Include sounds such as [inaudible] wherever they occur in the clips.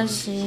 双十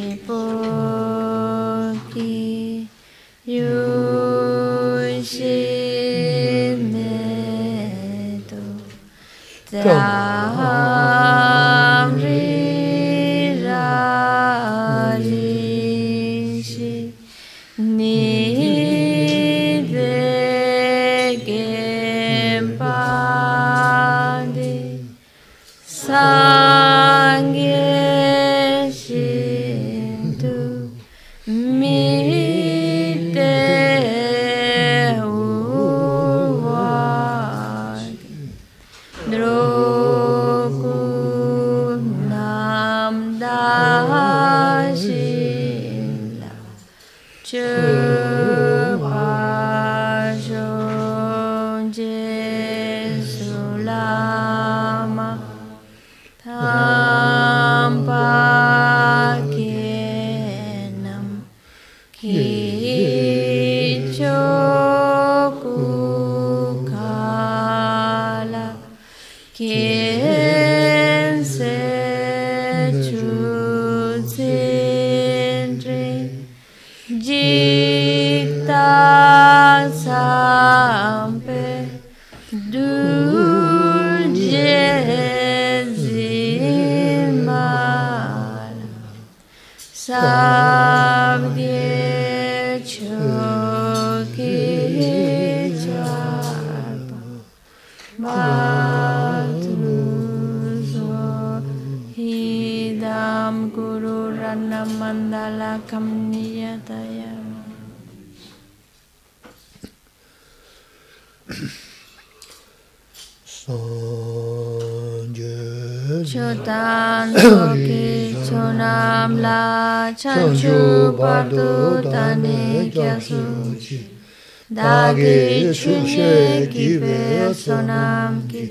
ge shunche ki ve sonam ki.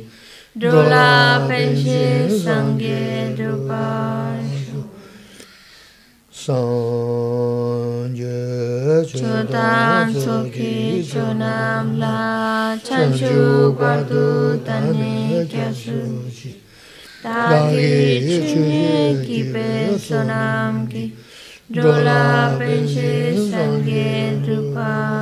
dola penche sangye drupai sangye chodan soki chonam la chanchu guardu tanye kyasu dagi chunye ki ve sonam ki. dola penche sangye drupai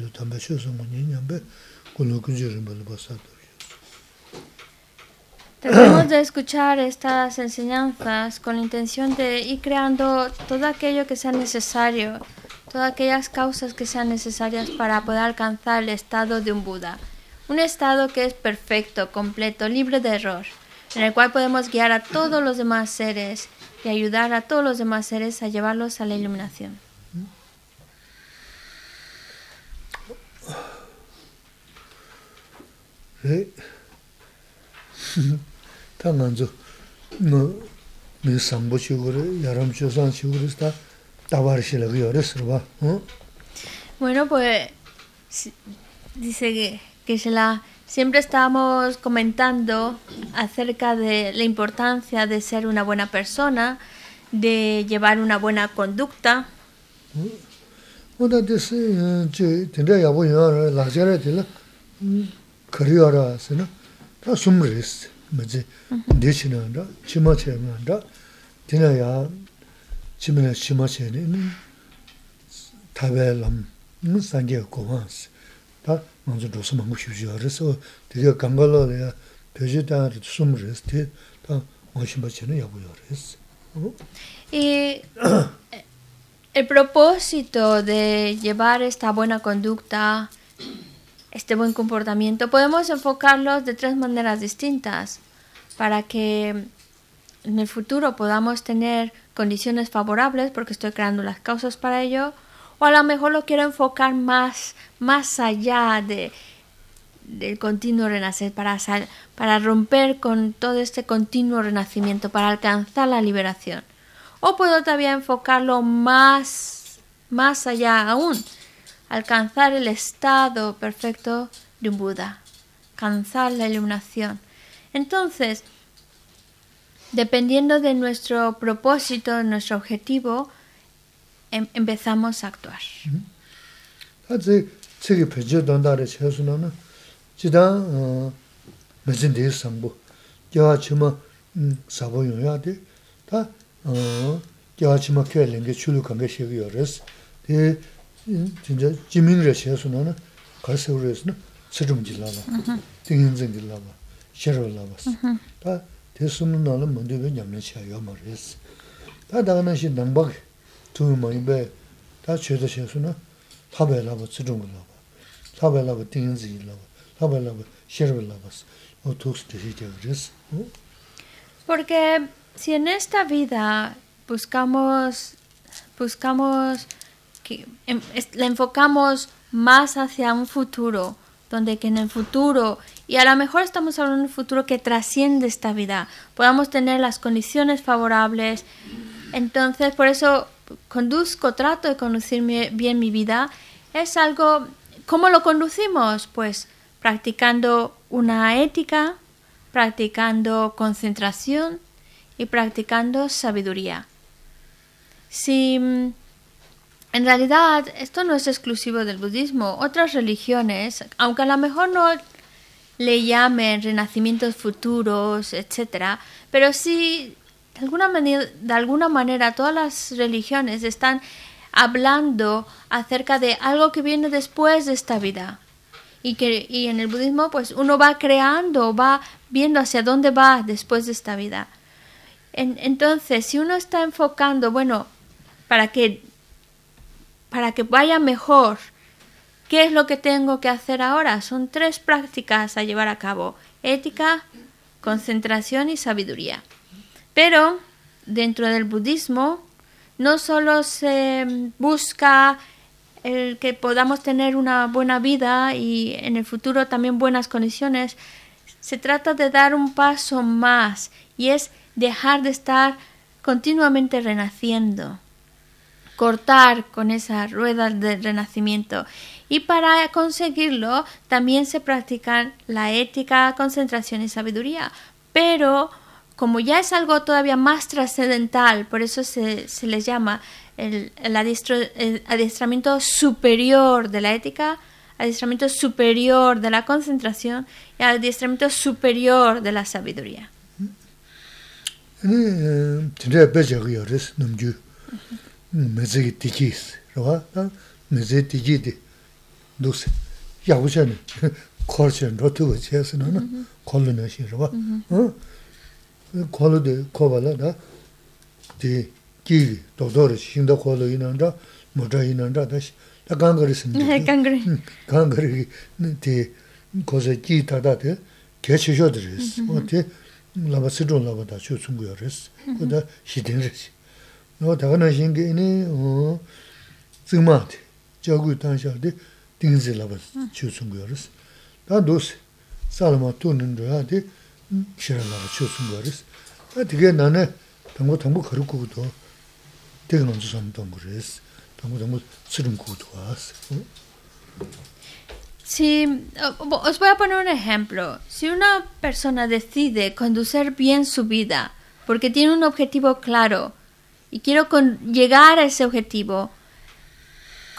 do Tratemos de escuchar estas enseñanzas con la intención de ir creando todo aquello que sea necesario, todas aquellas causas que sean necesarias para poder alcanzar el estado de un Buda. Un estado que es perfecto, completo, libre de error, en el cual podemos guiar a todos los demás seres y ayudar a todos los demás seres a llevarlos a la iluminación. [laughs] Bueno, pues dice que, que se la, siempre estábamos comentando acerca de la importancia de ser una buena persona, de llevar una buena conducta. des che tende ya bo yo la 거리어라 쓰나? 다 숨리스 뭐지? 내치는다 치마체는다. 지나야 치면 치마체는 타벨람 무산게 고마스 다 먼저 도서 먹고 싶지 그래서 되게 강걸로야 표지다 숨리스 다 오신 바치는 야부요 그래서 이 El propósito de llevar esta buena conducta este buen comportamiento, podemos enfocarlos de tres maneras distintas para que en el futuro podamos tener condiciones favorables porque estoy creando las causas para ello o a lo mejor lo quiero enfocar más más allá de del continuo renacer para para romper con todo este continuo renacimiento para alcanzar la liberación. O puedo todavía enfocarlo más, más allá aún, alcanzar el estado perfecto de un Buda, alcanzar la iluminación. Entonces, dependiendo de nuestro propósito, nuestro objetivo, em- empezamos a actuar. 다 제, 책이 펴져 돈다래 채수나는 지다 어 무슨 데 상부 저 치마 음 사보 용야데 다어 저 치마 켜는 게 출루 관계 시기 열었어 데 진짜 지민을 채수나는 가서 그래서는 쓰름 질라봐 등인증 질라봐 셔러라봐 다 대수는 나는 먼저 왜 냠는 시야요 말했어 다 다가는 시 남박 두 명이 다 죄도 채수나 타벨라바 츠중글라바 타벨라바 띵인지라바 타벨라바 셔벨라바 어 토스트 시제그레스 어 Porque si en esta vida buscamos, buscamos, em- la enfocamos más hacia un futuro, donde que en el futuro, y a lo mejor estamos hablando de un futuro que trasciende esta vida, podamos tener las condiciones favorables. Entonces, por eso conduzco, trato de conducir bien mi vida. Es algo, ¿cómo lo conducimos? Pues practicando una ética, practicando concentración y practicando sabiduría. Si en realidad esto no es exclusivo del budismo, otras religiones, aunque a lo mejor no le llamen renacimientos futuros, etcétera, pero sí de alguna manera, de alguna manera todas las religiones están hablando acerca de algo que viene después de esta vida. Y que y en el budismo pues uno va creando va viendo hacia dónde va después de esta vida. En- entonces si uno está enfocando bueno para que para que vaya mejor qué es lo que tengo que hacer ahora son tres prácticas a llevar a cabo ética concentración y sabiduría. Pero dentro del budismo no solo se busca el que podamos tener una buena vida y en el futuro también buenas condiciones, se trata de dar un paso más y es dejar de estar continuamente renaciendo, cortar con esa rueda de renacimiento. Y para conseguirlo también se practican la ética, concentración y sabiduría. Pero como ya es algo todavía más trascendental, por eso se, se les llama el, el adiestro- el adiestramiento superior de la ética, adiestramiento superior de la concentración y adiestramiento superior de la sabiduría. mēzēgi tīkī isi, rōgā, mēzēgi tīkī dī dūsi, yāgu chāni, kōr chāni, rō tūgu chēsi nā, kōlu nā shī, rōgā, kōlu dī kōba lā, dā, dī kīgī, dōdōri, shīndā kōlu yī nā, dā, mūdā yī nā, dā, dā gāngari sī, gāngari, dī kōsā kī tā tā dī, kē chī shō dī rīs, dī lāba sī rō lāba dā, chū tsūngu yā rīs, kō dā shī dīng rīs. nō taka nā shīngi inī tsīngmā tī, jāgū tāngshā tī tīngzī labā chū yorīs. Tā dōs sālamā tū nindu Si, os voy a poner un ejemplo. Si una persona decide conducir bien su vida porque tiene un objetivo claro, y quiero con- llegar a ese objetivo,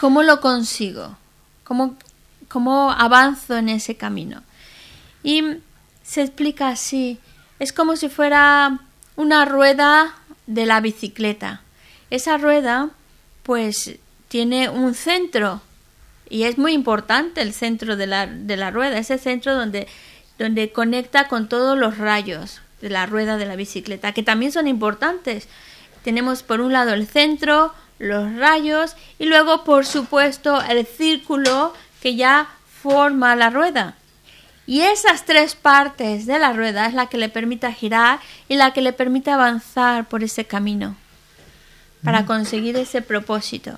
¿cómo lo consigo? ¿Cómo, ¿Cómo avanzo en ese camino? Y se explica así, es como si fuera una rueda de la bicicleta. Esa rueda pues tiene un centro y es muy importante el centro de la, de la rueda, ese centro donde, donde conecta con todos los rayos de la rueda de la bicicleta, que también son importantes. Tenemos por un lado el centro, los rayos y luego, por supuesto, el círculo que ya forma la rueda. Y esas tres partes de la rueda es la que le permite girar y la que le permite avanzar por ese camino para conseguir ese propósito.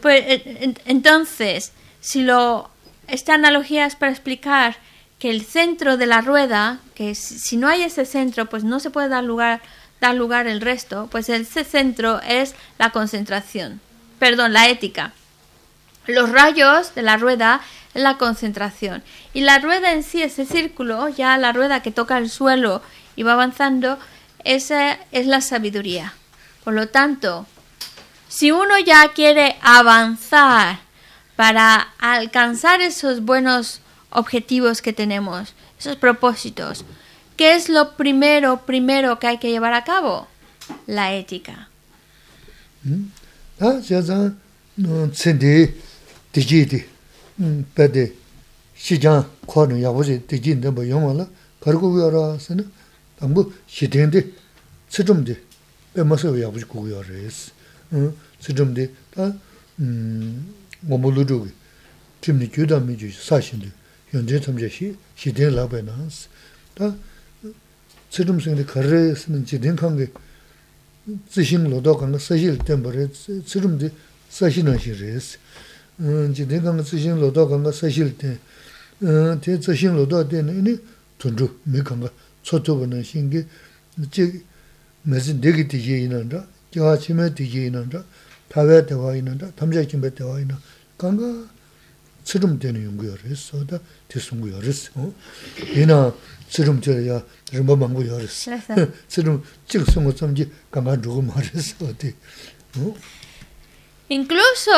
Pues, en- en- entonces, si lo esta analogía es para explicar que el centro de la rueda, que si si no hay ese centro, pues no se puede dar lugar da lugar el resto, pues ese centro es la concentración, perdón, la ética. Los rayos de la rueda es la concentración. Y la rueda en sí, ese círculo, ya la rueda que toca el suelo y va avanzando, esa es la sabiduría. Por lo tanto, si uno ya quiere avanzar para alcanzar esos buenos objetivos que tenemos, esos propósitos, ¿Qué es lo primero, primero que hay que llevar a cabo? La ética. Ah, ya ya no se de de de pe de si ya ko no ya wo de de de bo yong la kar go yo ra se no tam bu si de de si zum de pe ma se ya bu go yo re es hmm, si zum de ta hmm, mo mo lu du tim ni ju da mi ju sa shin de yon de tam je shi si de la ba na ta tsirum singi kare singi jidin kangi tsishin lodo kangi sashil tenpare, tsirum di sashin ashi res. Jidin kangi tsishin lodo kangi sashil ten, ten tsishin lodo ten ini tundru, mi kangi tsotoba na shingi, jik mezi degi tiji inanda, jiga chime tiji inanda, pavaya tewa inanda, tamja kimbe tewa inanda, kangi tsirum teni yungu yoris, oda tisungu yoris. Ina, tsirum ya rinpa mangu yoris. Tsirum [laughs] chik sungu tsamji kanga dhugu maris, [laughs] Incluso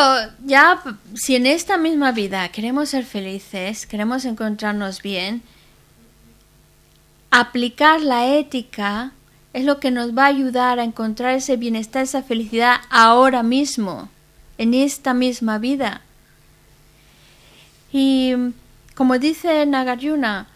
ya si en esta misma vida queremos ser felices, queremos encontrarnos bien, aplicar la ética es lo que nos va a ayudar a encontrar ese bienestar, esa felicidad ahora mismo, en esta misma vida. Y como dice Nagarjuna,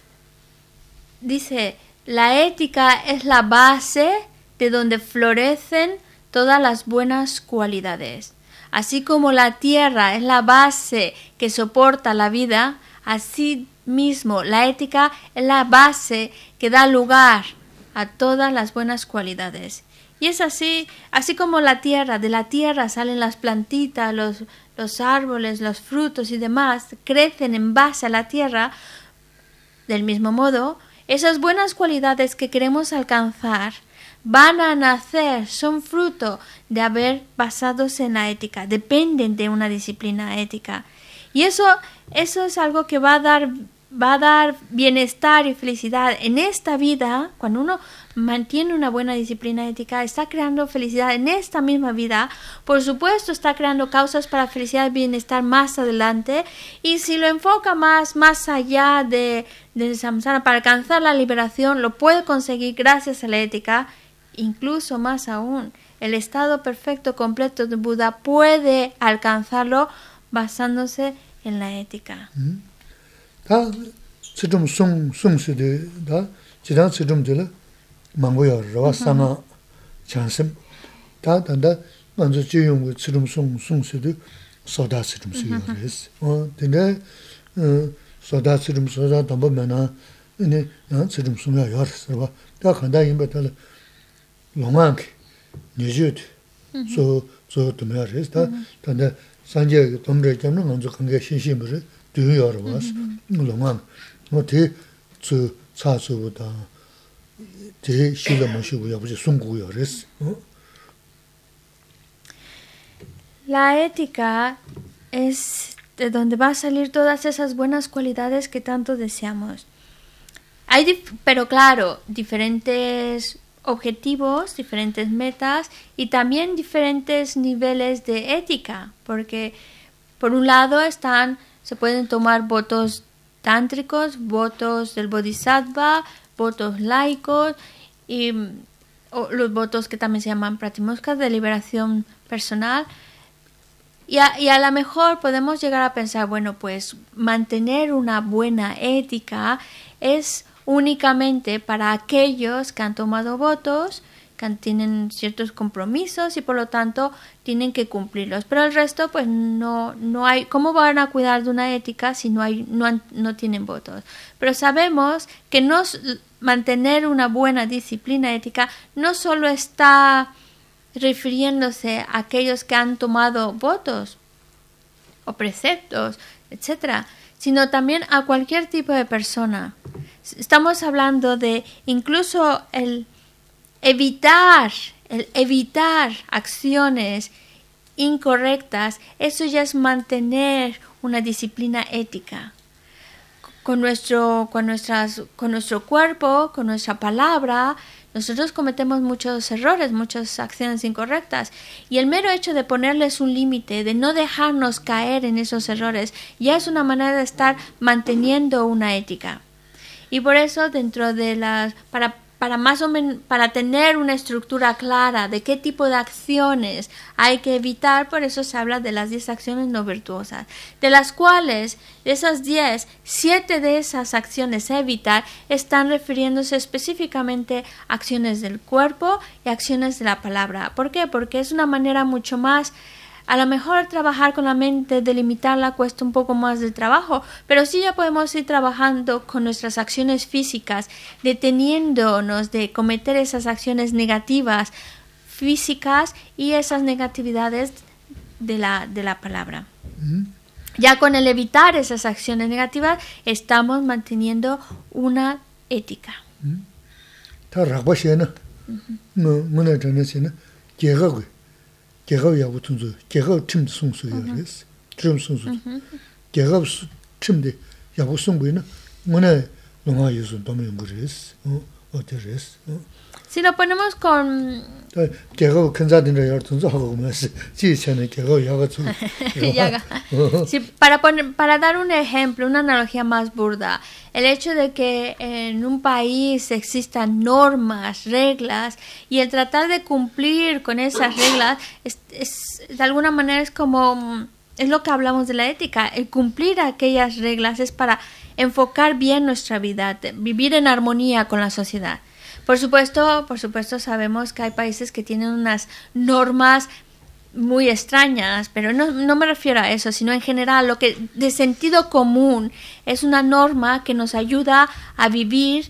dice, la ética es la base de donde florecen todas las buenas cualidades. Así como la tierra es la base que soporta la vida, así mismo la ética es la base que da lugar a todas las buenas cualidades. Y es así, así como la tierra, de la tierra salen las plantitas, los, los árboles, los frutos y demás, crecen en base a la tierra, del mismo modo, esas buenas cualidades que queremos alcanzar van a nacer, son fruto de haber basados en la ética, dependen de una disciplina ética. Y eso, eso es algo que va a dar va a dar bienestar y felicidad en esta vida, cuando uno mantiene una buena disciplina ética, está creando felicidad en esta misma vida, por supuesto está creando causas para felicidad y bienestar más adelante, y si lo enfoca más, más allá de, de samsara, para alcanzar la liberación, lo puede conseguir gracias a la ética, incluso más aún, el estado perfecto completo de Buda puede alcanzarlo basándose en la ética. Da 망고요 rāwa sāngā chānsim tā tāndā ngānsu chīyōngu tsirum sōng sōng sīdhū sōdā tsirum sīyō rēs tīndē sōdā tsirum sōdā tāmbā mē nā nē nā tsirum sōng yā yā rēs rāwa tā khāndā yīmbā tāla lōngāng kī nyēchū tī sō sō tūm yā rēs tā tāndā sāngyā kī tōm rē kiam nā ngānsu kāngyā shīn shīn bā rē tū yā rāwa sō lōngāng ngō tī tsū tsā tsū wā La ética es de donde va a salir todas esas buenas cualidades que tanto deseamos. Hay, pero claro, diferentes objetivos, diferentes metas y también diferentes niveles de ética, porque por un lado están, se pueden tomar votos tántricos, votos del bodhisattva, votos laicos y los votos que también se llaman pratimoscas de liberación personal. Y a, y a lo mejor podemos llegar a pensar, bueno, pues mantener una buena ética es únicamente para aquellos que han tomado votos, que tienen ciertos compromisos y por lo tanto tienen que cumplirlos. Pero el resto, pues no, no hay. ¿Cómo van a cuidar de una ética si no, hay, no, no tienen votos? Pero sabemos que no, mantener una buena disciplina ética no solo está refiriéndose a aquellos que han tomado votos o preceptos, etcétera, sino también a cualquier tipo de persona. Estamos hablando de incluso el, evitar, el evitar acciones incorrectas, eso ya es mantener una disciplina ética. Con nuestro, con, nuestras, con nuestro cuerpo, con nuestra palabra, nosotros cometemos muchos errores, muchas acciones incorrectas. Y el mero hecho de ponerles un límite, de no dejarnos caer en esos errores, ya es una manera de estar manteniendo una ética. Y por eso dentro de las... para para más o menos para tener una estructura clara de qué tipo de acciones hay que evitar, por eso se habla de las 10 acciones no virtuosas, de las cuales de esas 10, 7 de esas acciones a evitar están refiriéndose específicamente a acciones del cuerpo y acciones de la palabra. ¿Por qué? Porque es una manera mucho más a lo mejor trabajar con la mente, delimitarla, cuesta un poco más de trabajo, pero sí ya podemos ir trabajando con nuestras acciones físicas, deteniéndonos de cometer esas acciones negativas físicas y esas negatividades de la, de la palabra. Ya con el evitar esas acciones negativas, estamos manteniendo una ética. 개가 야 우튼즈 개가 팀 송수 요레스 트럼 송수 개가 팀데 야 보송 보이나 뭐네 농아 유순 도면 그레스 어 어테레스 어 yaga tunzu. Yaga. Sí, para, poner, para dar un ejemplo, una analogía más burda, el hecho de que en un país existan normas, reglas, y el tratar de cumplir con esas reglas, es, de alguna manera es como, es lo que hablamos de la ética, el cumplir aquellas reglas es para enfocar bien nuestra vida, vivir en armonía con la sociedad. Por supuesto, por supuesto sabemos que hay países que tienen unas normas muy extrañas, pero no, no, me refiero a eso, sino en general lo que de sentido común es una norma que nos ayuda a vivir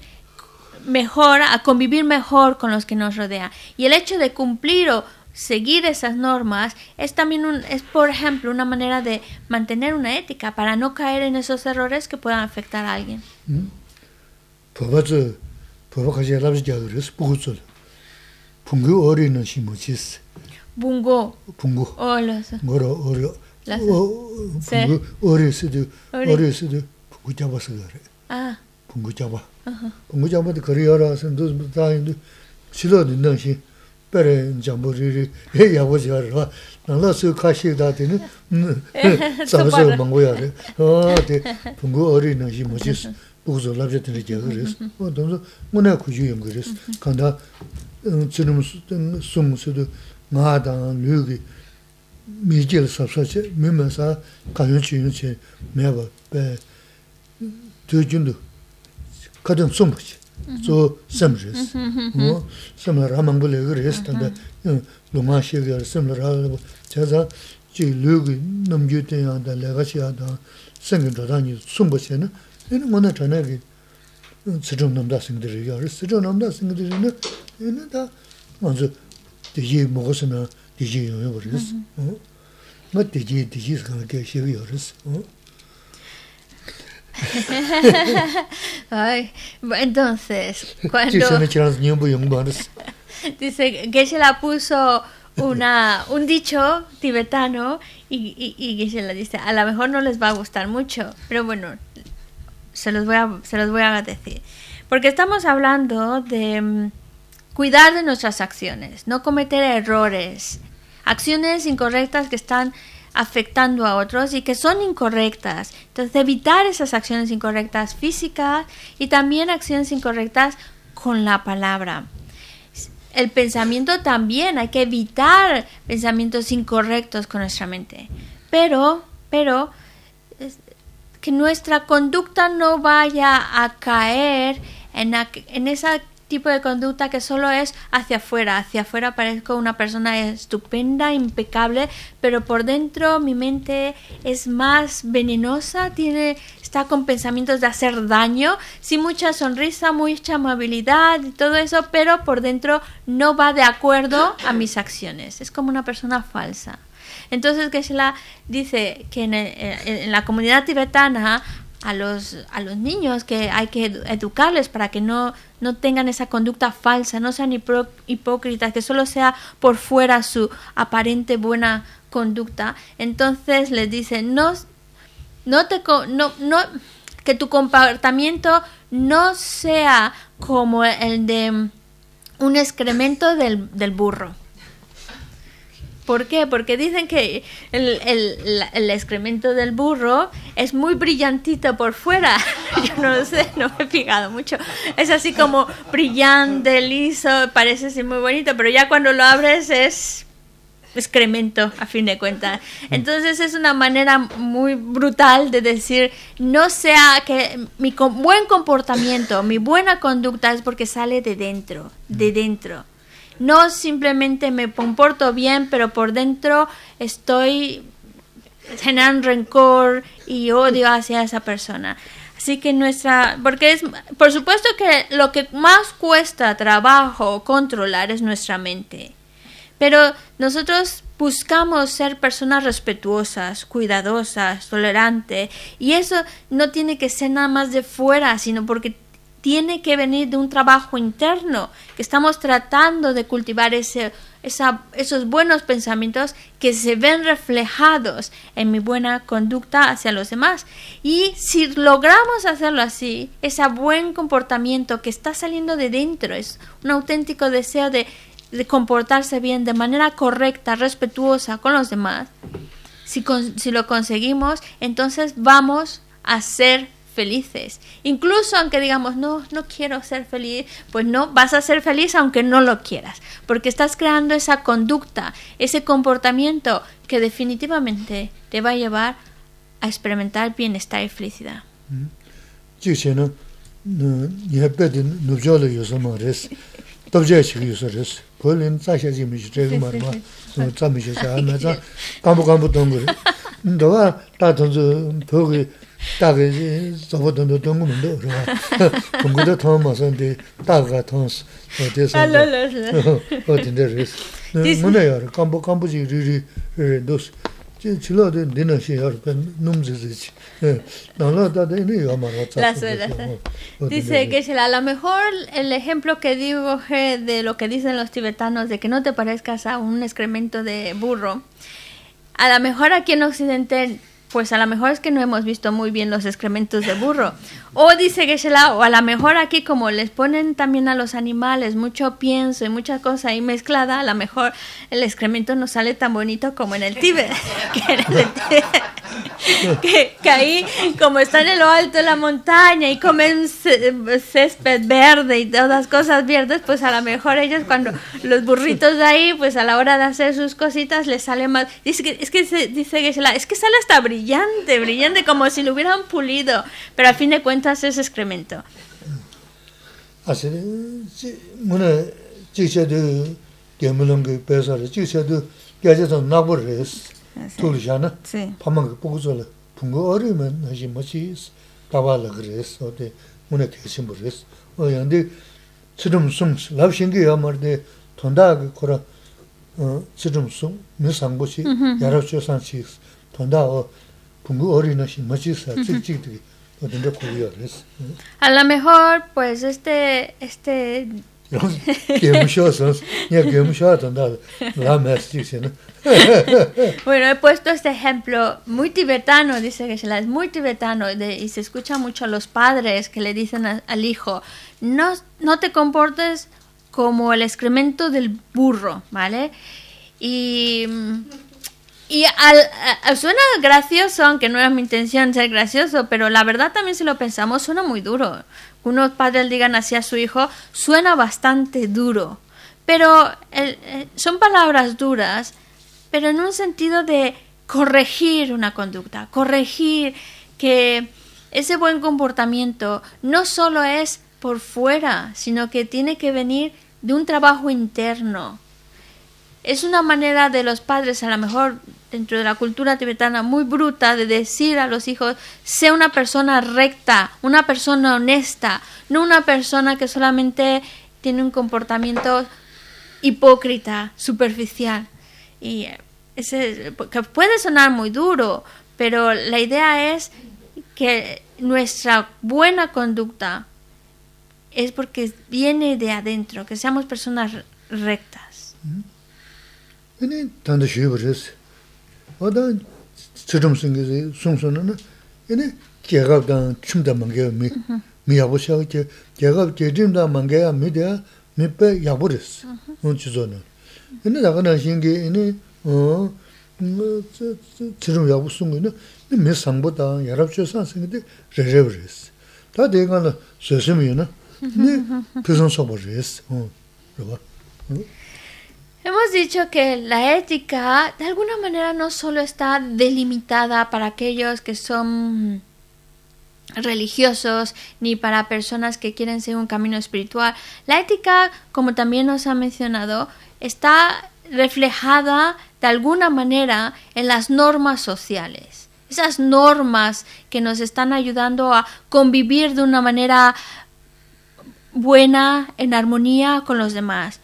mejor, a convivir mejor con los que nos rodean. Y el hecho de cumplir o seguir esas normas es también un, es por ejemplo una manera de mantener una ética para no caer en esos errores que puedan afectar a alguien. Mm. 보바카제 랍지갸르스 부구츠 붕구 어리는 시무치스 붕고 붕고 올라서 고로 오려 붕고 어리스도 어리스도 붕고 잡아서 그래 아 붕고 잡아 붕고 잡아도 그리어라서 너 다인도 싫어 듣는 시 베레 잠보리리 해 야보지 알아 나라서 카시다 되는 잡아서 먹어야 돼 어디 붕고 어리는 시무치스 우즈 랍제트니 제그레스 어 돈도 문에 구주 연그레스 간다 지금 숨스도 나다 류기 미질 섭서체 미면서 가요치 유치 매가 배 두준도 가든 숨버지 저 섬르스 뭐 섬라 망불에 그레스 단다 동아시가 섬라 제가 지 류기 넘겨야 된다 내가 시야다 생긴 도다니 숨버세는 mogos na diji yo yo res ma diji diji ska ke shi yo res ay entonces cuando dice que se la puso una un dicho tibetano y, y, y que se la dice a lo mejor no les va a gustar mucho pero bueno se los voy a se los voy a decir porque estamos hablando de mm, cuidar de nuestras acciones, no cometer errores, acciones incorrectas que están afectando a otros y que son incorrectas. Entonces, evitar esas acciones incorrectas físicas y también acciones incorrectas con la palabra. El pensamiento también, hay que evitar pensamientos incorrectos con nuestra mente. Pero, pero, que nuestra conducta no vaya a caer en, en esa tipo de conducta que solo es hacia afuera. Hacia afuera parezco una persona estupenda, impecable, pero por dentro mi mente es más venenosa, tiene está con pensamientos de hacer daño, sí mucha sonrisa, mucha amabilidad y todo eso, pero por dentro no va de acuerdo a mis acciones. Es como una persona falsa. Entonces la dice que en, en la comunidad tibetana a los, a los niños que hay que educarles para que no, no tengan esa conducta falsa, no sean hipócritas, que solo sea por fuera su aparente buena conducta. Entonces les dice, no, no te, no, no, que tu comportamiento no sea como el de un excremento del, del burro. ¿Por qué? Porque dicen que el, excremento del burro es muy brillantito por fuera. [laughs] Yo no lo sé, no me he fijado mucho. Es así como brillante, liso, parece así muy bonito, pero ya cuando lo abres es excremento a fin de cuentas. Entonces es una manera muy brutal de decir, no sea que mi buen comportamiento, mi buena conducta es porque sale de dentro, de dentro. No simplemente me comporto bien, pero por dentro estoy generando rencor y odio hacia esa persona. Así que nuestra, porque es, por supuesto que lo que más cuesta trabajo controlar es nuestra mente. Pero nosotros buscamos ser personas respetuosas, cuidadosas, tolerantes, y eso no tiene que ser nada más de fuera, sino porque tiene que venir de un trabajo interno, que estamos tratando de cultivar ese, esos buenos pensamientos que se ven reflejados en mi buena conducta hacia los demás. Y si logramos hacerlo así, ese buen comportamiento que está saliendo de dentro, es un auténtico deseo de, de comportarse bien de manera correcta, respetuosa con los demás, si, si lo conseguimos, entonces vamos a ser felices. Incluso aunque digamos, no, no quiero ser feliz, pues no, vas a ser feliz aunque no lo quieras, porque estás creando esa conducta, ese comportamiento que definitivamente te va a llevar a experimentar bienestar y felicidad. [laughs] 다게 저거도 동문도 그래. 동구도 더 맞은데 다가 통스 어디서 어딘데 그래서 뭐네요. 깜보 깜보지 리리 도스 chilode dina shi yar pen numzi zichi. Nala da de ni amaro [laughs] [laughs] Dice que a lo mejor el ejemplo que digo de lo que dicen los tibetanos de que no te parezcas a un excremento de burro, a lo mejor aquí en Occidente pues a lo mejor es que no hemos visto muy bien los excrementos de burro. O dice Geshe-la, o a lo mejor aquí como les ponen también a los animales mucho pienso y mucha cosa ahí mezclada, a lo mejor el excremento no sale tan bonito como en el Tíbet. [laughs] que, que, ahí, como están en lo alto de la montaña y comen césped verde y todas las cosas verdes, pues a lo mejor ellos cuando los burritos de ahí, pues a la hora de hacer sus cositas les sale más... Dice que, es que dice Geshe-la, es que sale hasta brillante, brillante, como si lo hubieran pulido, pero a fin de cuentas ese excremento. Así, bueno, chicha de gemulong que pesa, chicha de que haya son 돌잖아. 파만 보고서 풍거 어리면 하지 뭐지 가발을 그래서 어디 문에 대신 버렸어. 어 근데 지금 숨 랍신게 야마데 돈다 거라 어 지금 숨 미상고시 여러 조상치 돈다 어 풍거 어리나시 뭐지 찍찍 어딘데 고려 그래서. A lo mejor pues este este [laughs] bueno, he puesto este ejemplo muy tibetano, dice que es muy tibetano y se escucha mucho a los padres que le dicen al hijo, no, no te comportes como el excremento del burro, ¿vale? Y y al, suena gracioso, aunque no era mi intención ser gracioso, pero la verdad también si lo pensamos suena muy duro. Unos padres digan así a su hijo, suena bastante duro. Pero eh, son palabras duras, pero en un sentido de corregir una conducta, corregir que ese buen comportamiento no solo es por fuera, sino que tiene que venir de un trabajo interno. Es una manera de los padres a lo mejor dentro de la cultura tibetana muy bruta de decir a los hijos, sea una persona recta, una persona honesta, no una persona que solamente tiene un comportamiento hipócrita, superficial. Y ese, que puede sonar muy duro, pero la idea es que nuestra buena conducta es porque viene de adentro, que seamos personas 아니 단도 쉬버스 어.다 저좀 생기지 송송은 아니 개가간 춤다 망게 미 미야보셔 게 개가 제림다 망게야 미데 미페 야버스 논치존은 근데 나가나 신게 아니 어 저좀 야부슨 거는 미 상보다 야랍셔서 생기데 레레브스 다 대가는 세심이나 네 표정 써버스 어. 그거 Hemos dicho que la ética de alguna manera no solo está delimitada para aquellos que son religiosos ni para personas que quieren seguir un camino espiritual. La ética, como también nos ha mencionado, está reflejada de alguna manera en las normas sociales. Esas normas que nos están ayudando a convivir de una manera buena, en armonía con los demás.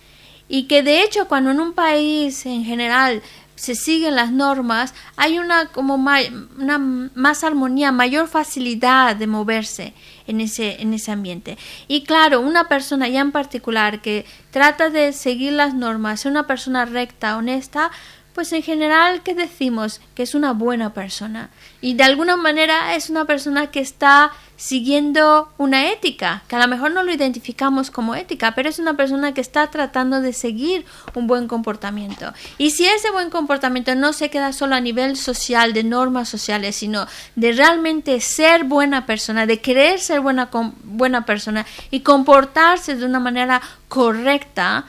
Y que de hecho cuando en un país en general se siguen las normas, hay una como ma- una más armonía, mayor facilidad de moverse en ese, en ese ambiente. Y claro, una persona ya en particular que trata de seguir las normas, ser una persona recta, honesta, pues en general, ¿qué decimos? Que es una buena persona. Y de alguna manera es una persona que está siguiendo una ética, que a lo mejor no lo identificamos como ética, pero es una persona que está tratando de seguir un buen comportamiento. Y si ese buen comportamiento no se queda solo a nivel social, de normas sociales, sino de realmente ser buena persona, de querer ser buena, buena persona y comportarse de una manera correcta,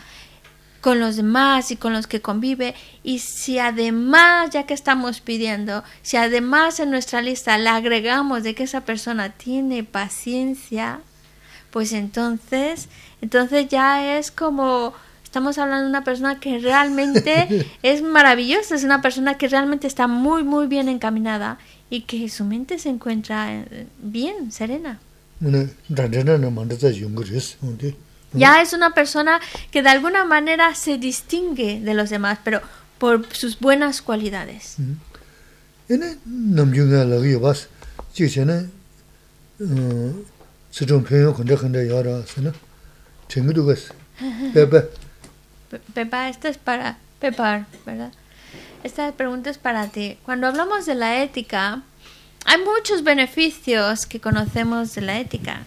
con los demás y con los que convive. Y si además ya que estamos pidiendo si además en nuestra lista le agregamos de que esa persona tiene paciencia pues entonces entonces ya es como estamos hablando de una persona que realmente [laughs] es maravillosa es una persona que realmente está muy muy bien encaminada y que su mente se encuentra eh, bien serena Na. Ya es una persona que de alguna manera se distingue de los demás, pero por sus buenas cualidades. Ene nam yunga la gi bas, ji chene uh sidong pyo khonde khonde yara sana. Chengu du gas. Bebe. Pe- Pepa, esto es para Pepar, ¿verdad? Esta pregunta es para ti. Cuando hablamos de la ética, hay muchos beneficios que conocemos de la ética.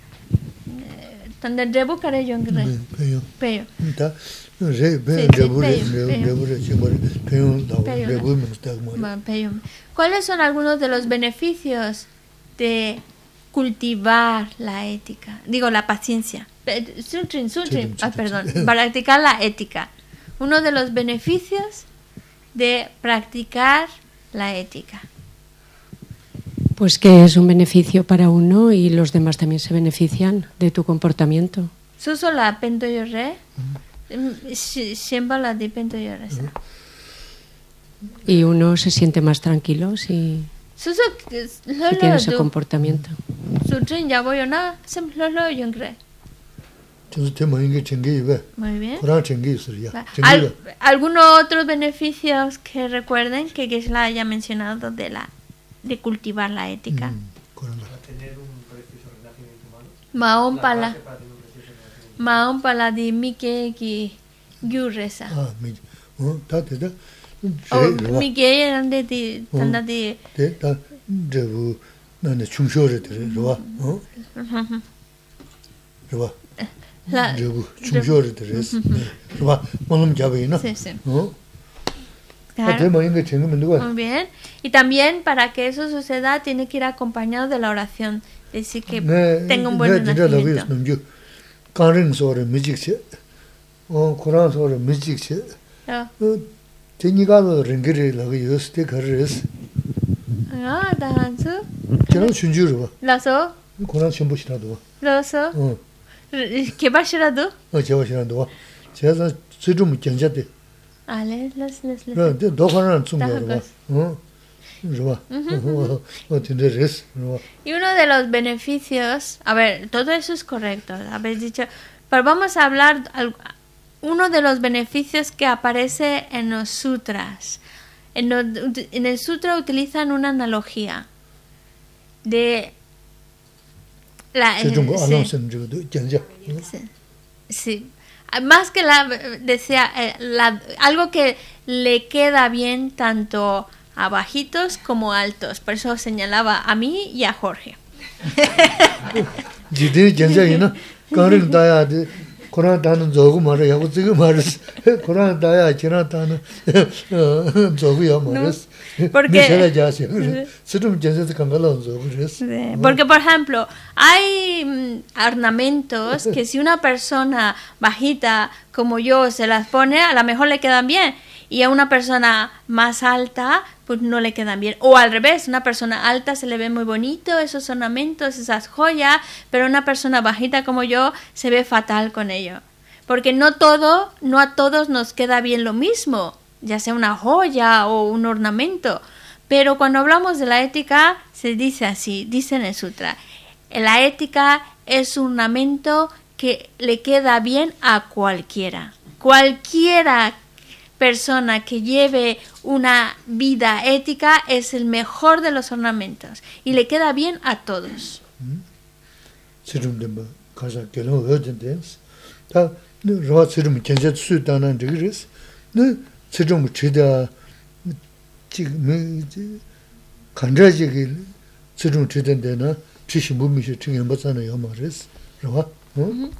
Eh, Donde rebu kare yung re- Pyo. pero Ta re be Sí, sí, rebu re peyo, peyo. rebu re chimbar. Pyo da Peyo, rebu me sta mo. Ma- pero, ¿Cuáles son algunos de los beneficios de cultivar la ética? Digo, la paciencia. Sutrin, Sutrin, ah, perdón, [laughs] practicar la ética. Uno de los beneficios de practicar la ética. Pues que es un beneficio para uno y los demás también se benefician de tu comportamiento. Suso la. Mm, si- Siempre la di pento yo. Y uno se siente más tranquilo si, Suso, que- lo si lo tiene ese comportamiento. Muy bien. ¿Algunos otros beneficios que recuerden que Gesla haya mencionado de la de cultivar la ética? Kurang. Maón pala Maón pala di mike ki gyuresa. Ah, mi. Oh, ta te da. O Re ro. mike eran de di tanda di Te ta rebu na ne chungsho re te ro. Oh. Ro. la rebu chungsho re. Ro. Molum jabe na. Sí, sí. Oh. Ta Claro. te mo inge chengi me duwa. Muy bien. Y también para que eso suceda tiene que ir acompañado de la oración. Decir que tenga un buen renacimiento. Y uno de los beneficios, a ver, todo eso es correcto, habéis dicho, pero vamos a hablar uno de los beneficios que aparece en los sutras. En, en el sutra utilizan una analogía de la... Eh, sí, sí. sí. Más que la, decía, eh, la- algo que le queda bien tanto a bajitos como altos. Por eso señalaba a mí y a Jorge. [laughs] Kurang dana zogu mara, yagu zigu maris. Kurang daya, kirang dana zogu ya maris. Porque- [laughs] Porque, por ejemplo, hay mm, ornamentos que si una persona bajita como yo se las pone, a lo mejor le quedan bien. Y a una persona más alta, pues no le quedan bien. O al revés, una persona alta se le ve muy bonito esos ornamentos, esas joyas, pero una persona bajita como yo se ve fatal con ello. Porque no todo, no a todos nos queda bien lo mismo, ya sea una joya o un ornamento. Pero cuando hablamos de la ética, se dice así, dice en el sutra, la ética es un ornamento que le queda bien a cualquiera. Cualquiera persona que lleve una vida ética es el mejor de los ornamentos y le queda bien a todos.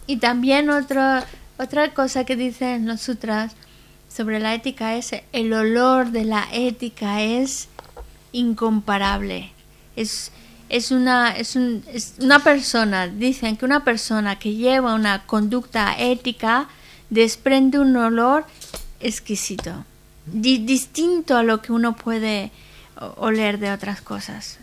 Y también otro, otra cosa que dicen los sutras sobre la ética es el olor de la ética es incomparable. Es, es, una, es, un- una persona, dicen que una persona que lleva una conducta ética desprende un olor exquisito, di- distinto a lo que uno puede oler de otras cosas.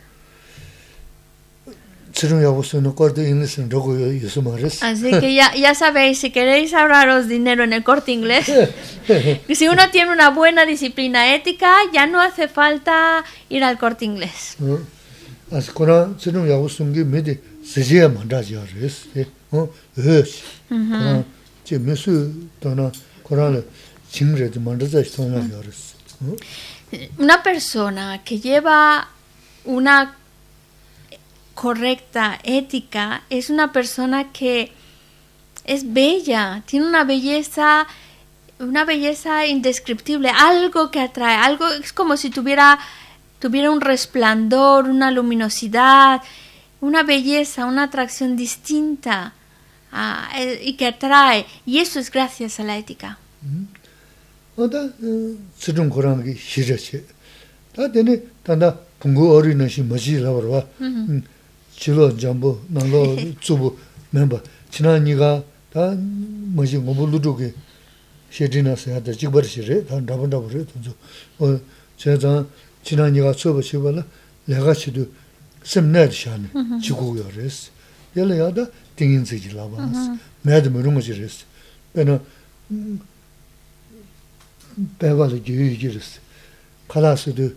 Así que ya, ya sabéis, si queréis ahorraros dinero en el corte inglés, [laughs] si uno tiene una buena disciplina ética, ya no hace falta ir al corte inglés. Una persona que lleva una correcta ética es una persona que es bella, tiene una belleza, una belleza indescriptible, algo que atrae, algo es como si tuviera tuviera un resplandor, una luminosidad, una belleza, una atracción distinta ah, eh, y que atrae. Y eso es gracias a la ética. 어다 chilo jambu, nanglo [laughs] tsubu, memba. China niga ta maji ngombo ludu ki shedi na saya ta jikbar shiri, ta dhaban dhabu shiri tunzu. Chaya zang china niga tsuba shiba la lega chidu semnayad shani jigu mm-hmm. yo resi. Yala ya da tingin zigi laba nasi, mayad mm-hmm. murunga ji resi. Pena paiwa la gyuyu ji resi. Kala sidu,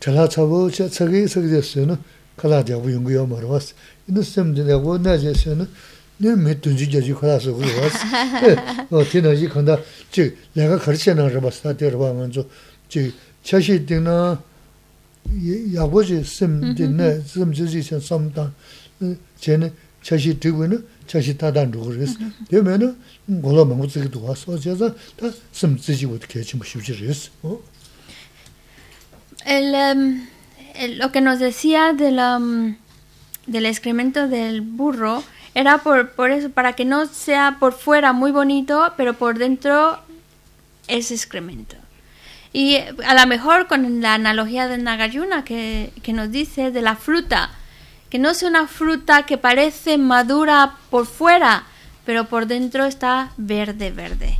chala chabu, chagi sagi desi na, kala jabu yungu yo mara wasi. Inu semdi na wo na je se na, nir mi tunji jaji kala su kuru wasi. Ti na ji kanda, chi laga karche na raba sa te raba manzo, chi chashi ding na, yago je semdi na, sem mm-hmm. jaji sen samdan, eh, che na chashi digwe na, chashi tadan dhugu resi. Te mm-hmm. me na, gola mangu tsiki dhuwa sa, che za, ta sem jaji wad kechi mshibji resi. Oh. El, um... lo que nos decía mm, del excremento del burro era por, por eso, para que no sea por fuera muy bonito, pero por dentro es excremento. Y eh, a lo mejor con la analogía de Nagayuna que, que nos dice de la fruta, que no sea una fruta que parece madura por fuera, pero por dentro está verde, verde.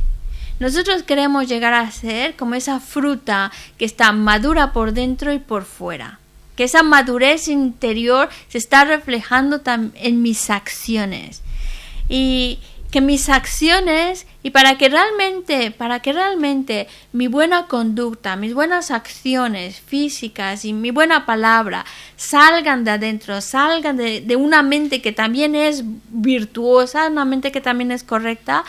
Nosotros queremos llegar a ser como esa fruta que está madura por dentro y por fuera. Que esa madurez interior se está reflejando en mis acciones. Y que mis acciones, y para que realmente, para que realmente mi buena conducta, mis buenas acciones físicas y mi buena palabra salgan de adentro, salgan de, de una mente que también es virtuosa, una mente que también es correcta,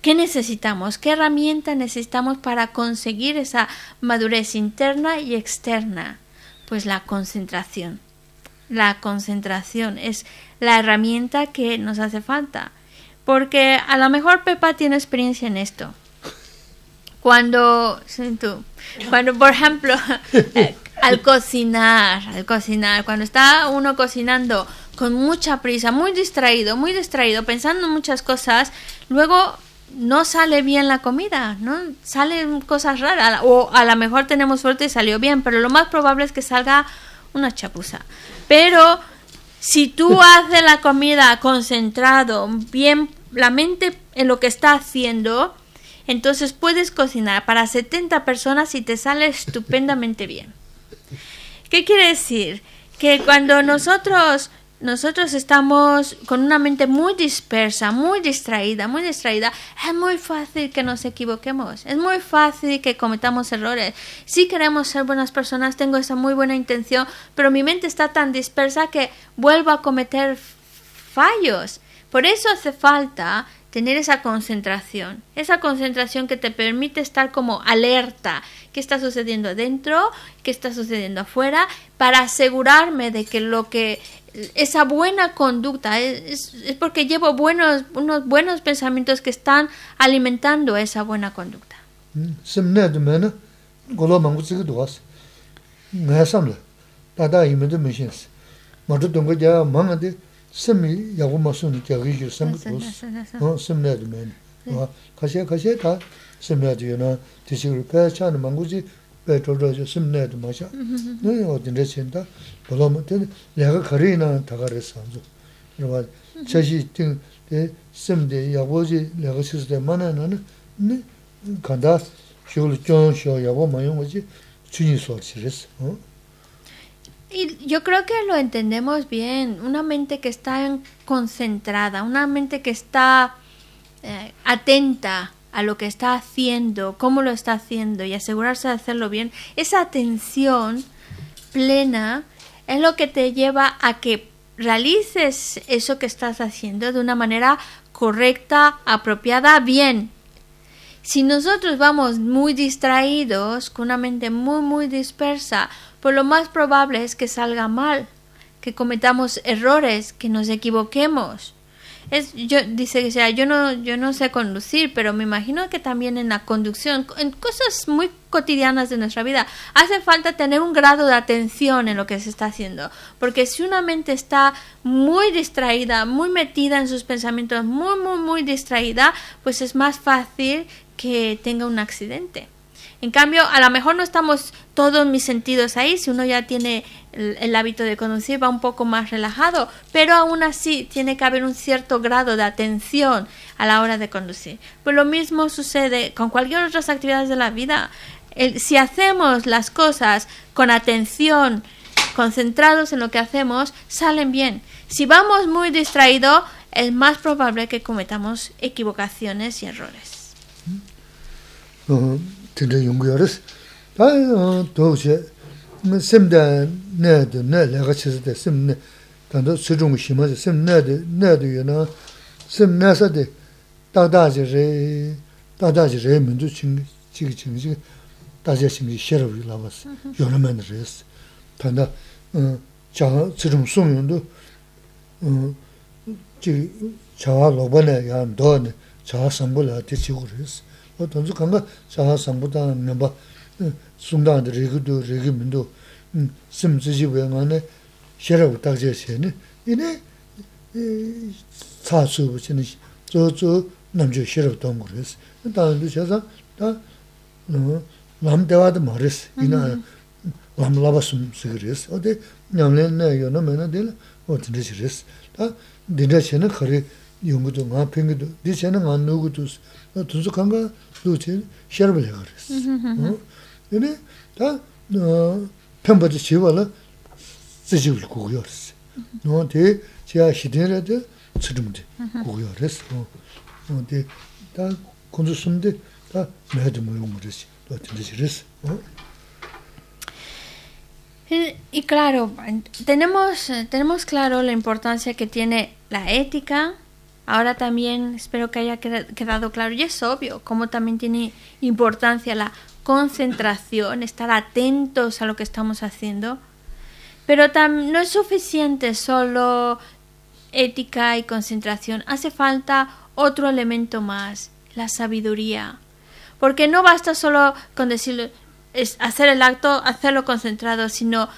¿Qué necesitamos? ¿Qué herramienta necesitamos para conseguir esa madurez interna y externa? Pues la concentración. la concentración, es la herramienta que nos hace falta. Porque a lo mejor Pepa tiene experiencia en esto. Cuando, cuando por ejemplo, [laughs] eh, al cocinar, al cocinar, cuando está uno cocinando con mucha prisa, muy distraído, muy distraído, pensando en muchas cosas, luego no sale bien la comida, ¿no? Salen cosas raras, o a lo mejor tenemos suerte y salió bien, pero lo más probable es que salga una chapuza. Pero si tú [laughs] haces la comida concentrado, bien la mente en lo que está haciendo, entonces puedes cocinar para 70 personas y te sale estupendamente bien. [laughs] ¿Qué quiere decir? Que cuando nosotros nosotros estamos con una mente muy dispersa, muy distraída, muy distraída, es muy fácil que nos equivoquemos, es muy fácil que cometamos errores. Si queremos ser buenas personas, tengo esa muy buena intención, pero mi mente está tan dispersa que vuelvo a cometer fallos. Por eso hace falta tener esa concentración, esa concentración que te permite estar como alerta, qué está sucediendo dentro, qué está sucediendo afuera, para asegurarme de que lo que esa buena conducta es, es, porque llevo buenos unos buenos pensamientos que están alimentando esa buena conducta. Simne de mena golo mangu tsigu duas. Nga samla. Tada yime de machines. Madu dongo ja manga de simi yagu masu ni kya gi sam dos. No simne de mena. Wa kashe kashe ta simne de na tisigu pa cha na mangu ji pe to ro jo simne de ma sha. No yo de chinda bolom de 내가 거리나 다가래서 아주. 그러고 저시 등 심데 야고지 내가 시스템 만나는 네 간다 쇼를 좀 쇼야고 마용 거지 주니 소치레스. 어? Y yo creo que lo entendemos bien, una mente que está concentrada, una mente que está eh, atenta a lo que está haciendo, cómo lo está haciendo y asegurarse de hacerlo bien, esa atención plena es lo que te lleva a que realices eso que estás haciendo de una manera correcta, apropiada, bien. Si nosotros vamos muy distraídos, con una mente muy, muy dispersa, pues lo más probable es que salga mal, que cometamos errores, que nos equivoquemos es yo dice que sea yo no yo no sé conducir pero me imagino que también en la conducción en cosas muy cotidianas de nuestra vida hace falta tener un grado de atención en lo que se está haciendo. Porque si una mente está muy distraída muy metida en sus pensamientos muy muy muy distraída pues es más fácil que tenga un accidente en cambio, a lo mejor no estamos todos mis sentidos ahí, si uno ya tiene el, hábito de conducir va un poco más relajado, pero aún así tiene que haber un cierto grado de atención a la hora de conducir. Pues lo mismo sucede con cualquier otra actividades de la vida. si hacemos las cosas con atención, concentrados en lo que hacemos, salen bien. Si vamos muy distraídos, es más probable que cometamos equivocaciones y errores. tīndā yungu yorīs. Tā tōgshē, simdā nāyadu, nāyadu, lāgā chīsādā, sim nāyadu, tāndā sūchungu shīmāsā, sim nāyadu, nāyadu yunā, sim nāsādi, dādāji rē, dādāji rē mūndu chīngi, chīgi chīngi, chīgi, dādāji chīngi shirabu yulāvās, yunā māni rēs. Tāndā, chāngā, sūchungu sūm yundu, chīgi, chāngā lōba nā, yā, ndō nā, chāngā sambu lā, tī chīgu rēs. 어 돈주 간가 자하 상부다 멤버 순다한테 리그도 리그 민도 심지지 외만에 셔라고 딱제 세네 이네 사수 붙이는 저저 남주 셔라고 돈 그랬어. 다른도 제가 다 남대와도 말했어. 이나 람라바숨 쓰그랬어. 어디 냠레네 요는 맨에 될 어디 지랬어. 다 디다시는 거리 용구도 나 팽기도 디체는 안 누구도 돈주 간가 Y claro, tenemos, tenemos claro la importancia que tiene la ética, Ahora también espero que haya quedado claro, y es obvio, cómo también tiene importancia la concentración, estar atentos a lo que estamos haciendo. Pero no es suficiente solo ética y concentración. Hace falta otro elemento más, la sabiduría. Porque no basta solo con decirlo, es hacer el acto, hacerlo concentrado, sino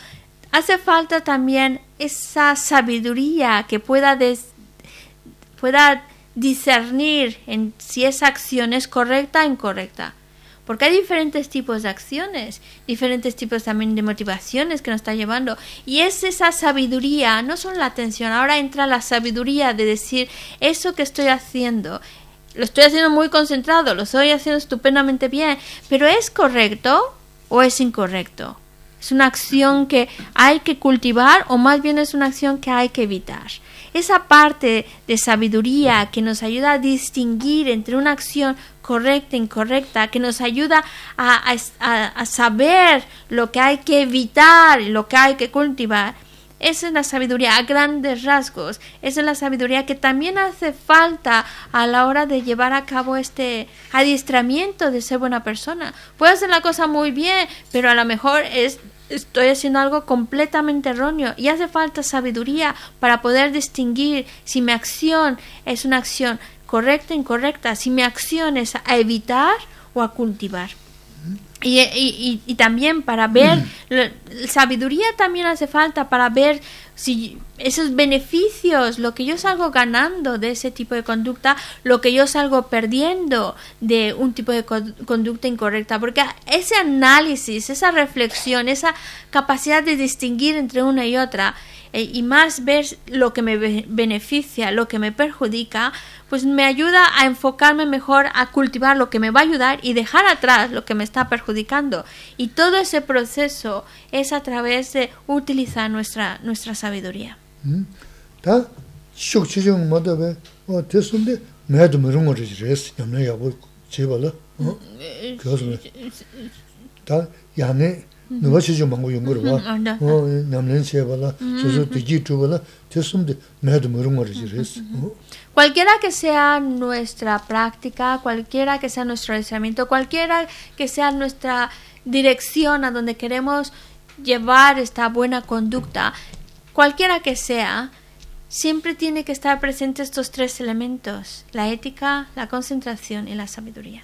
hace falta también esa sabiduría que pueda, des- pueda discernir en si esa acción es correcta o incorrecta. Porque hay diferentes tipos de acciones, diferentes tipos también de motivaciones que nos está llevando. Y es esa sabiduría, no solo la atención, ahora entra la sabiduría de decir, eso que estoy haciendo, lo estoy haciendo muy concentrado, lo estoy haciendo estupendamente bien, pero ¿es correcto o es incorrecto? ¿Es una acción que hay que cultivar o más bien es una acción que hay que evitar? Esa parte de sabiduría que nos ayuda a distinguir entre una acción correcta e incorrecta, que nos ayuda a, saber lo que hay que evitar lo que hay que cultivar, esa es la sabiduría a grandes rasgos. Esa es la sabiduría que también hace falta a la hora de llevar a cabo este adiestramiento de ser buena persona. Puedo hacer la cosa muy bien, pero a lo mejor es estoy haciendo algo completamente erróneo y hace falta sabiduría para poder distinguir si mi acción es una acción correcta o incorrecta, si mi acción es a evitar o a cultivar. Y, y- y- y también para ver, [clears throat] la- sabiduría también hace falta para ver si esos beneficios, lo que yo salgo ganando de ese tipo de conducta, lo que yo salgo perdiendo de un tipo de con- conducta incorrecta, porque ese análisis, esa reflexión, esa capacidad de distinguir entre una y otra, eh, y más ver lo que me be- beneficia, lo que me perjudica, pues me ayuda a enfocarme mejor a cultivar lo que me va a ayudar y dejar atrás lo que me está perjudicando. Y todo ese proceso es a través de utilizar nuestra, nuestra sabiduría sabiduría. Ta Cualquiera que sea nuestra práctica, cualquiera que sea nuestro deseamiento, cualquiera que sea nuestra dirección a donde queremos llevar esta buena conducta, cualquiera que sea, siempre tiene que estar presente estos tres elementos, la ética, la concentración y la sabiduría.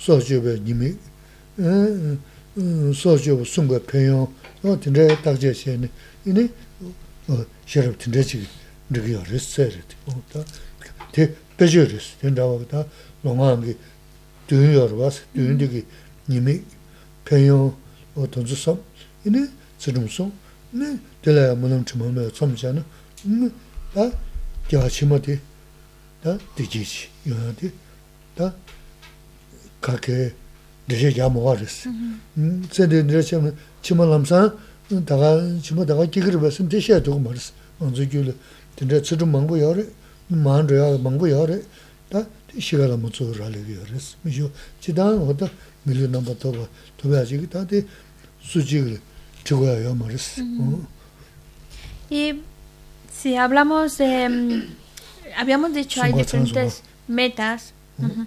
어? 나 매도 뭐런 거지 그랬어 다른 뭐 당고 겨아치 뭐 개랭게 다 수이나 겨아치 뭐 개랭게 저거 다 세종 손을 밀로 도와 치고 그랬어 어다대 제인도 다 세종 손도 소다 송다다 심쓰지고 이제 셔럽게 거르스는 다 배는 소주부터 송보이는 소주에 님이 음 소주 송보 표현 어 근데 딱 제시네 이니 어 셔럽 진짜지 저기 어렸어요 어다 대 배저렸어 된다 고 다 농한게 düğünler var. Düğündeki nimi penyo o tonzu sam. Yine zırım son. Ne delaya mınım çımamaya samcanı. Ne da gyaçıma di. Da dikici. Yana di. Da kake dişe yamu varız. Sen de nire çımı çımalamsan daga çıma daga gigir basın dişe doğum varız. Onzu gülü. Dinde zırım mangu yarı. manru ya mangu yarı. Da 시간을 못 줘라려고 그랬어. 미죠. 지단 어디 밀려 넘어 더 도와지기 다데 수직을 적어야 말했어. 어. Y si hablamos de... mm, Habíamos dicho, hay Son cosas, diferentes metas, ujú,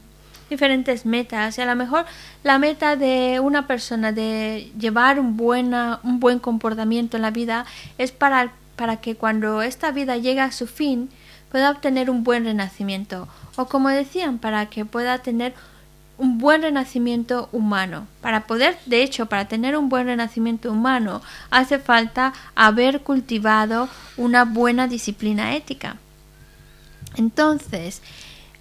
Diferentes metas, y a lo mejor la meta de una persona de llevar un, buena, un buen comportamiento en la vida es para, para que cuando esta vida llegue a su fin pueda obtener un buen renacimiento, o como decían, para que pueda tener un buen renacimiento humano. Para poder, de hecho, para tener un buen renacimiento humano, hace falta haber cultivado una buena disciplina ética. Entonces,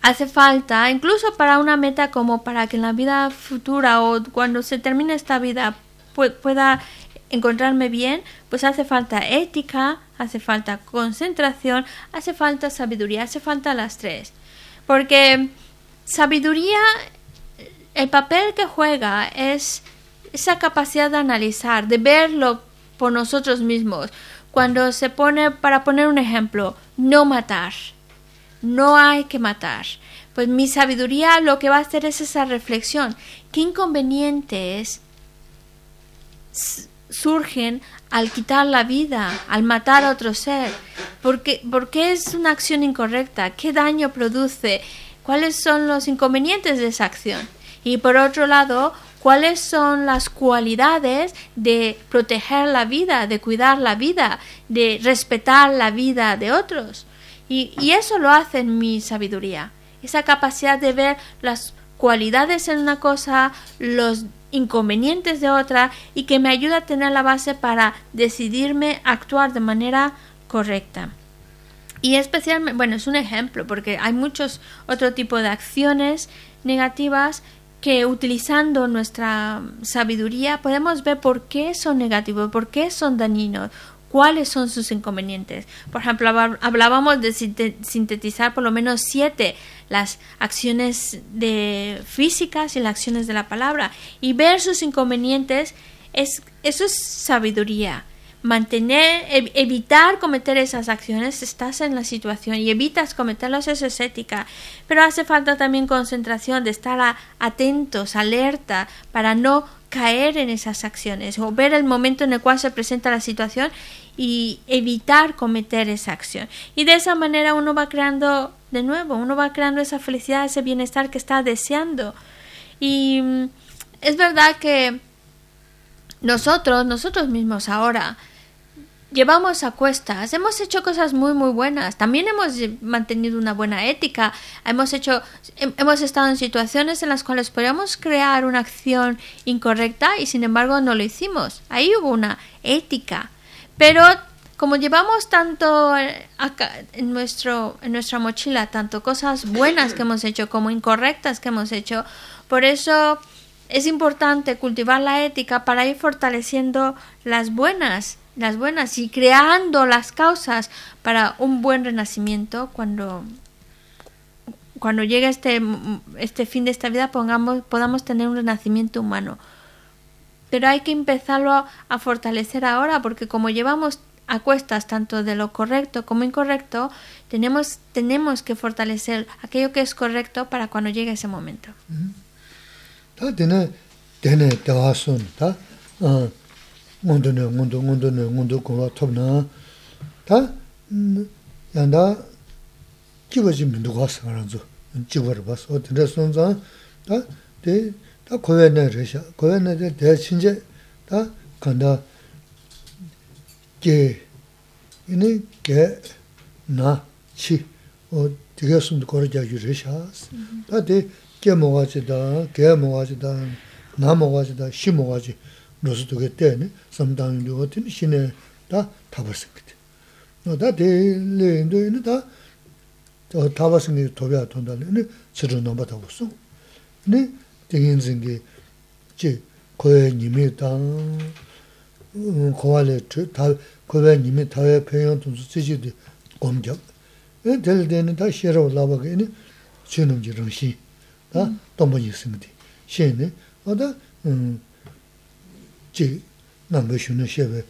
hace falta, incluso para una meta como para que en la vida futura o cuando se termine esta vida pu- pueda encontrarme bien, pues hace falta ética, hace falta concentración, hace falta sabiduría, hace falta las tres. Porque sabiduría, el papel que juega es esa capacidad de analizar, de verlo por nosotros mismos. Cuando se pone, para poner un ejemplo, no matar. No hay que matar. Pues mi sabiduría lo que va a hacer es esa reflexión. ¿Qué inconvenientes surgen al quitar la vida, al matar a otro ser? ¿Por qué, es una acción incorrecta? ¿Qué daño produce? ¿Cuáles son los inconvenientes de esa acción? Y por otro lado, cuáles son las cualidades de proteger la vida, de cuidar la vida, de respetar la vida de otros. Y, y, eso lo hace en mi sabiduría, esa capacidad de ver las cualidades en una cosa, los inconvenientes de otra y que me ayuda a tener la base para decidirme actuar de manera correcta. Y especialmente, bueno, es un ejemplo porque hay muchos otro tipo de acciones negativas que utilizando nuestra sabiduría podemos ver por qué son negativos, por qué son dañinos, cuáles son sus inconvenientes. Por ejemplo, hablábamos de sintetizar por lo menos siete las acciones de físicas y las acciones de la palabra y ver sus inconvenientes es eso es sabiduría mantener, evitar cometer esas acciones, estás en la situación y evitas cometerlos, eso es ética. Pero hace falta también concentración, de estar atentos, alerta, para no caer en esas acciones o ver el momento en el cual se presenta la situación y evitar cometer esa acción. Y de esa manera uno va creando, de nuevo, uno va creando esa felicidad, ese bienestar que está deseando. Y mm, es verdad que nosotros, nosotros mismos ahora, llevamos a cuestas, hemos hecho cosas muy muy buenas, también hemos mantenido una buena ética, hemos hecho hemos estado en situaciones en las cuales podíamos crear una acción incorrecta y sin embargo no lo hicimos. Ahí hubo una ética. Pero como llevamos tanto acá en nuestro en nuestra mochila tanto cosas buenas que hemos hecho como incorrectas que hemos hecho, por eso es importante cultivar la ética para ir fortaleciendo las buenas las buenas y creando las causas para un buen renacimiento cuando cuando llegue este, este fin de esta vida pongamos, podamos tener un renacimiento humano. Pero hay que empezarlo a, fortalecer ahora porque como llevamos a cuestas tanto de lo correcto como incorrecto, tenemos, tenemos que fortalecer aquello que es correcto para cuando llegue ese momento. ngundu nyo, ngundu, ngundu nyo, ngundu kongwa topna, ta mm, yanda jiwa ji mindu kwasa karanzu, jiwa ribas, o tanda sonzan, ta de, ta kowe na resha, kowe na de daya chinje, ta kanda ge, ini ge na chi, o diga sumdu kora jagyu resha, mm-hmm. ta de ge mowaji da, ge mowaji da, na mowaji da, shi mowaji, 로스 두게 때네 삼당 요거든 신에 다 타버스기트 너다 데레인도에는 다저 타버스니 도비아 돈달네 저로 넘버 다 없어 네 대인진게 제 고에 님이 다 고발에 다 고에 님이 다의 표현 좀 쓰지도 검격. 에 될데는 다 싫어 올라가게니 지는 지름시. 다 동번이 있습니다. 시에.는 어다 음 지 남부 슈는 셰베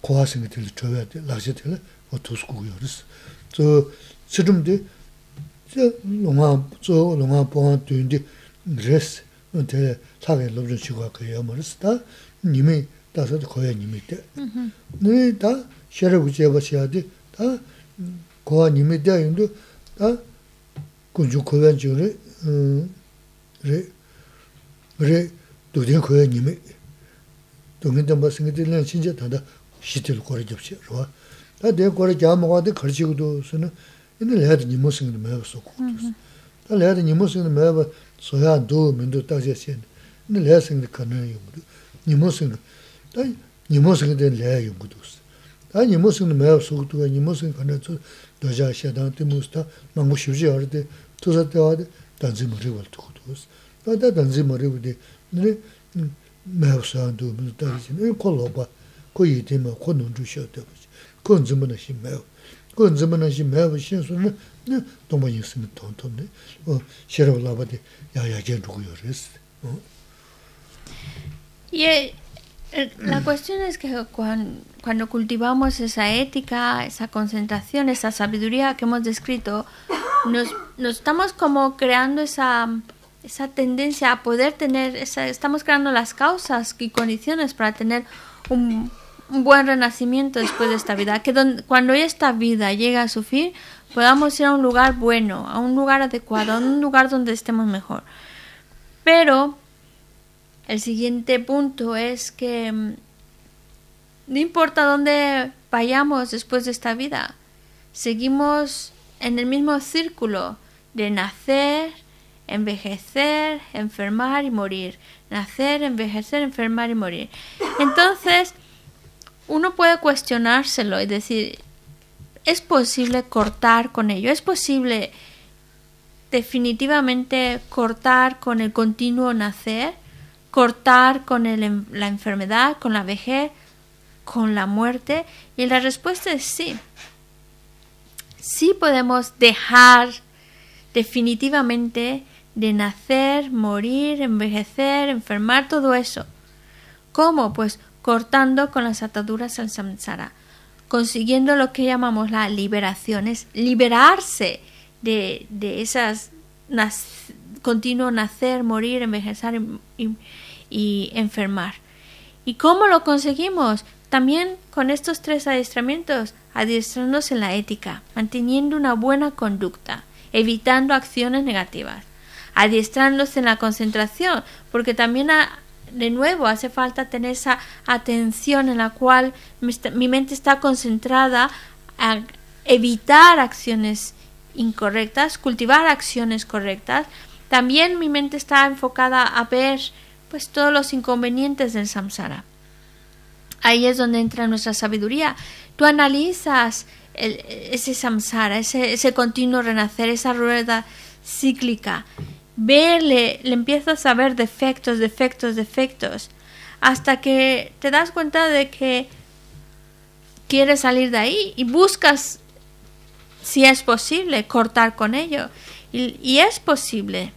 고아생이 될 줘야 돼. 라지 될 어두스고 요르스. 저 지금데 저 농아 저 농아 보안 되는데 그래스 근데 사게 로브는 치고 가요 말스다. 님이 다서 거야 님이 때. 네, 다 셔르고 제버셔야 돼. 다 고아 님이 돼인도 다 군주 거야 주래. 음. 그래. 그래. 도대 거야 님이 동긴 좀 무슨 게는 진짜 다다. 시들 거래 접시 좋아. 다내 거래 자 먹어도 걸치고도 쓰는 이늘 해도 니 무슨 게 매어 쏘고 다 해도 니 무슨 게 매어. 소야 도 민도 따제신 이늘 해생 그 가능 용도. 니 무슨 다니 무슨 게 내 용도 아니 무슨 매어 쏘고도 아니 무슨 가능 저 도자 샤다한테 무스타 망고 쉬지 알데 도자 때와 단지 머리 벌도 그도 다다 단지 머리 근데 Ye, La cuestión es que cuando, cultivamos esa ética, esa concentración, esa sabiduría que hemos descrito, nos, estamos como creando esa, esa tendencia a poder tener, estamos creando las causas y condiciones para tener un, buen renacimiento después de esta vida. Que cuando esta vida llega a su fin, podamos ir a un lugar bueno, a un lugar adecuado, a un lugar donde estemos mejor. Pero el siguiente punto es que mm, no importa dónde vayamos después de esta vida, seguimos en el mismo círculo de nacer, envejecer, enfermar y morir. Nacer, envejecer, enfermar y morir. Entonces, uno puede cuestionárselo y decir, ¿es posible cortar con ello? ¿Es posible definitivamente cortar con el continuo nacer? cortar con la enfermedad, con la vejez, con la muerte? Y la respuesta es sí. Sí podemos dejar definitivamente de nacer, morir, envejecer, enfermar, todo eso. ¿Cómo? Pues cortando con las ataduras al samsara, consiguiendo lo que llamamos la liberación, es liberarse de, de esas continuo nacer, morir, envejecer y, y enfermar. ¿Y cómo lo conseguimos? También con estos tres adiestramientos, adiestrándonos en la ética, manteniendo una buena conducta, evitando acciones negativas, adiestrándose en la concentración, porque también de nuevo hace falta tener esa atención en la cual mi mente está concentrada a evitar acciones incorrectas, cultivar acciones correctas. También mi mente está enfocada a ver pues todos los inconvenientes del samsara. Ahí es donde entra nuestra sabiduría. Tú analizas ese samsara, ese, ese continuo renacer, esa rueda cíclica. Verle, le empiezas a ver defectos, defectos, defectos, hasta que te das cuenta de que quieres salir de ahí y buscas si es posible cortar con ello. y es posible.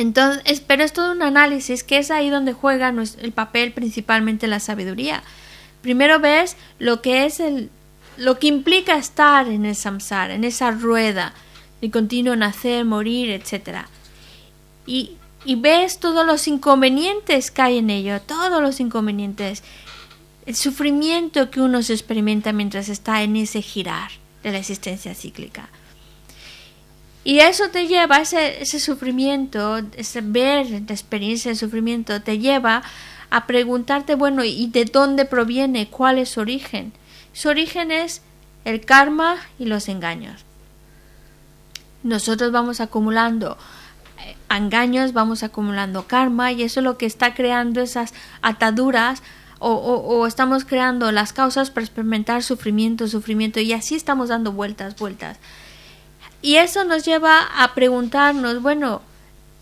Entonces, pero es todo un análisis que es ahí donde juega el papel principalmente la sabiduría. Primero ves lo que es el lo que implica estar en el samsara, en esa rueda de continuo nacer, morir, etc. Y, y ves todos los inconvenientes que hay en ello, todos los inconvenientes, el sufrimiento que uno se experimenta mientras está en ese girar de la existencia cíclica. Y eso te lleva, ese, ese sufrimiento, ese ver la experiencia de sufrimiento, te lleva a preguntarte, bueno, ¿y de dónde proviene? ¿Cuál es su origen? Su origen es el karma y los engaños. Nosotros vamos acumulando eh, engaños, vamos acumulando karma y eso es lo que está creando esas ataduras o, o, estamos creando las causas para experimentar sufrimiento, sufrimiento y así estamos dando vueltas, vueltas. Y eso nos lleva a preguntarnos, bueno,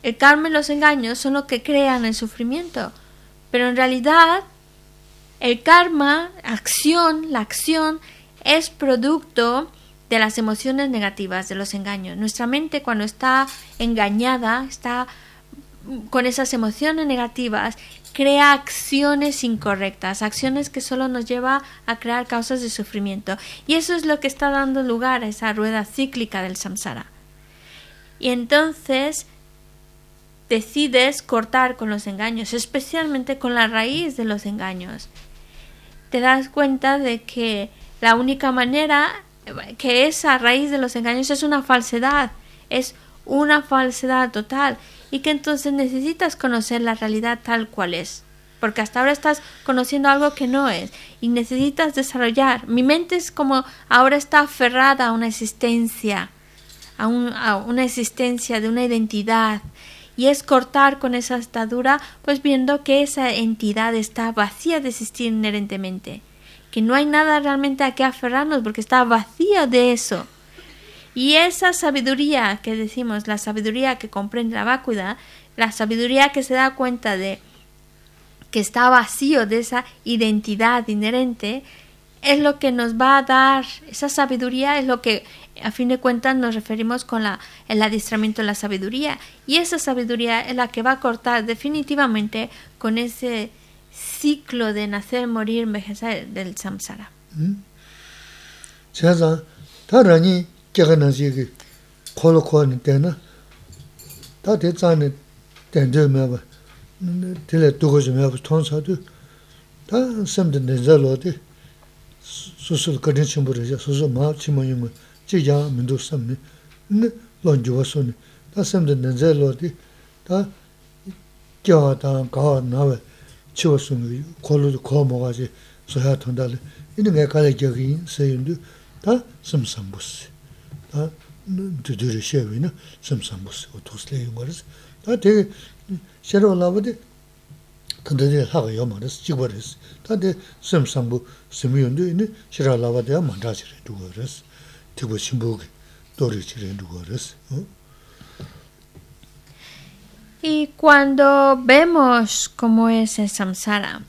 el karma y los engaños son lo que crean el sufrimiento, pero en realidad el karma, acción, la acción, es producto de las emociones negativas, de los engaños. Nuestra mente cuando está engañada, está con esas emociones negativas, crea acciones incorrectas, acciones que solo nos lleva a crear causas de sufrimiento. Y eso es lo que está dando lugar a esa rueda cíclica del samsara. Y entonces decides cortar con los engaños, especialmente con la raíz de los engaños. Te das cuenta de que la única manera que esa raíz de los engaños es una falsedad, es una falsedad total y que entonces necesitas conocer la realidad tal cual es. Porque hasta ahora estás conociendo algo que no es y necesitas desarrollar. Mi mente es como ahora está aferrada a una existencia, a, una existencia de una identidad. Y es cortar con esa estadura, pues viendo que esa entidad está vacía de existir inherentemente. Que no hay nada realmente a qué aferrarnos porque está vacía de eso. Y esa sabiduría que decimos, la sabiduría que comprende la vacuidad, la sabiduría que se da cuenta de que está vacío de esa identidad inherente, es lo que nos va a dar, esa sabiduría es lo que a fin de cuentas nos referimos con la, el adiestramiento de la sabiduría. Y esa sabiduría es la que va a cortar definitivamente con ese ciclo de nacer, morir, envejecer del samsara. Hmm? Chaza, ta rani kyaga nasi ki kolo kwa ni tena, ta te tsani tenzo meba, tila dugo zi meba tonsa tu, ta semdi nenza lo di, susul kadin chimbo reja, susul maa chimo yungo, chik yaa mendo samni, lon juwa suni, ta semdi nenza lo di, ta kyawa ta kawa nawe, 치웠으니 콜로 코 먹어지. 소야 돈달 이는 왜 가야 저기 세윤도 다 섬섬부스. 다 드드르 쉐위나 섬섬부스. 오토슬레 용거스 다 되게 셔로 올라버데 근데 하가 요마르스 지버스 다데 섬섬부 스미온도 이니 셔라 올라버데 만다지레 두거스 티고 신부 도르치레 두거스 응 Y cuando vemos cómo es el samsara,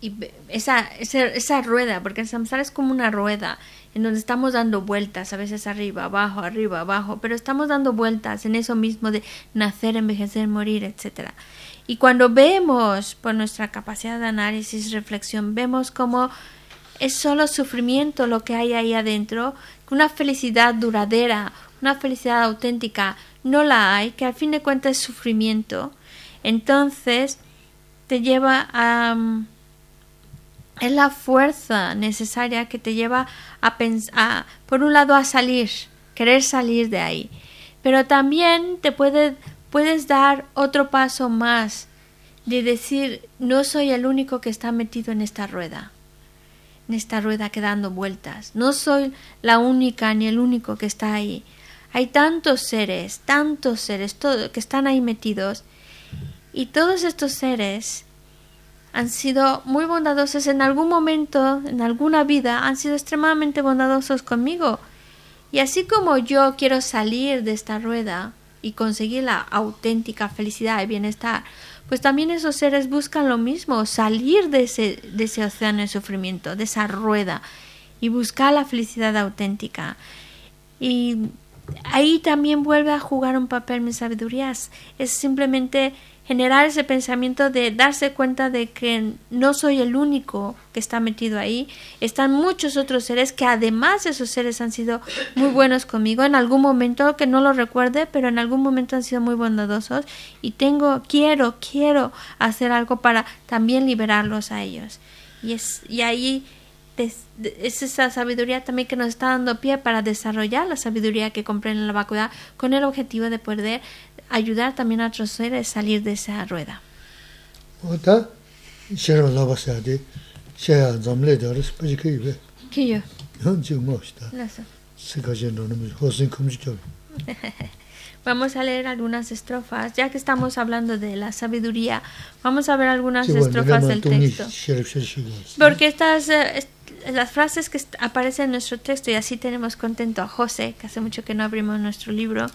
y esa, esa, esa, rueda, porque el samsara es como una rueda en donde estamos dando vueltas, a veces arriba, abajo, arriba, abajo, pero estamos dando vueltas en eso mismo de nacer, envejecer, morir, etc. Y cuando vemos por nuestra capacidad de análisis, reflexión, vemos como es solo sufrimiento lo que hay ahí adentro, una felicidad duradera, una felicidad auténtica, no la hay, que al fin de cuentas es sufrimiento, entonces te lleva a es la fuerza necesaria que te lleva a pensar, por un lado a salir, querer salir de ahí, pero también te puede, puedes dar otro paso más de decir, no soy el único que está metido en esta rueda, en esta rueda que dando vueltas, no soy la única ni el único que está ahí. Hay tantos seres, tantos seres todo, que están ahí metidos y todos estos seres han sido muy bondadosos en algún momento, en alguna vida, han sido extremadamente bondadosos conmigo. Y así como yo quiero salir de esta rueda y conseguir la auténtica felicidad y bienestar, pues también esos seres buscan lo mismo, salir de ese, de ese océano de sufrimiento, de esa rueda, y buscar la felicidad auténtica. Y ahí también vuelve a jugar un papel mi sabiduría. Es simplemente generar ese pensamiento de darse cuenta de que no soy el único que está metido ahí, están muchos otros seres que además esos seres han sido muy buenos conmigo en algún momento que no lo recuerde, pero en algún momento han sido muy bondadosos y tengo quiero quiero hacer algo para también liberarlos a ellos. Y es y ahí es esa sabiduría también que nos está dando pie para desarrollar la sabiduría que comprende la vacuidad con el objetivo de poder ayudar también a otros seres a salir de esa rueda. [laughs] Vamos a leer algunas estrofas, ya que estamos hablando de la sabiduría, vamos a ver algunas estrofas del texto. Porque estas, las frases que aparecen en nuestro texto, y así tenemos contento a José, que hace mucho que no abrimos nuestro libro,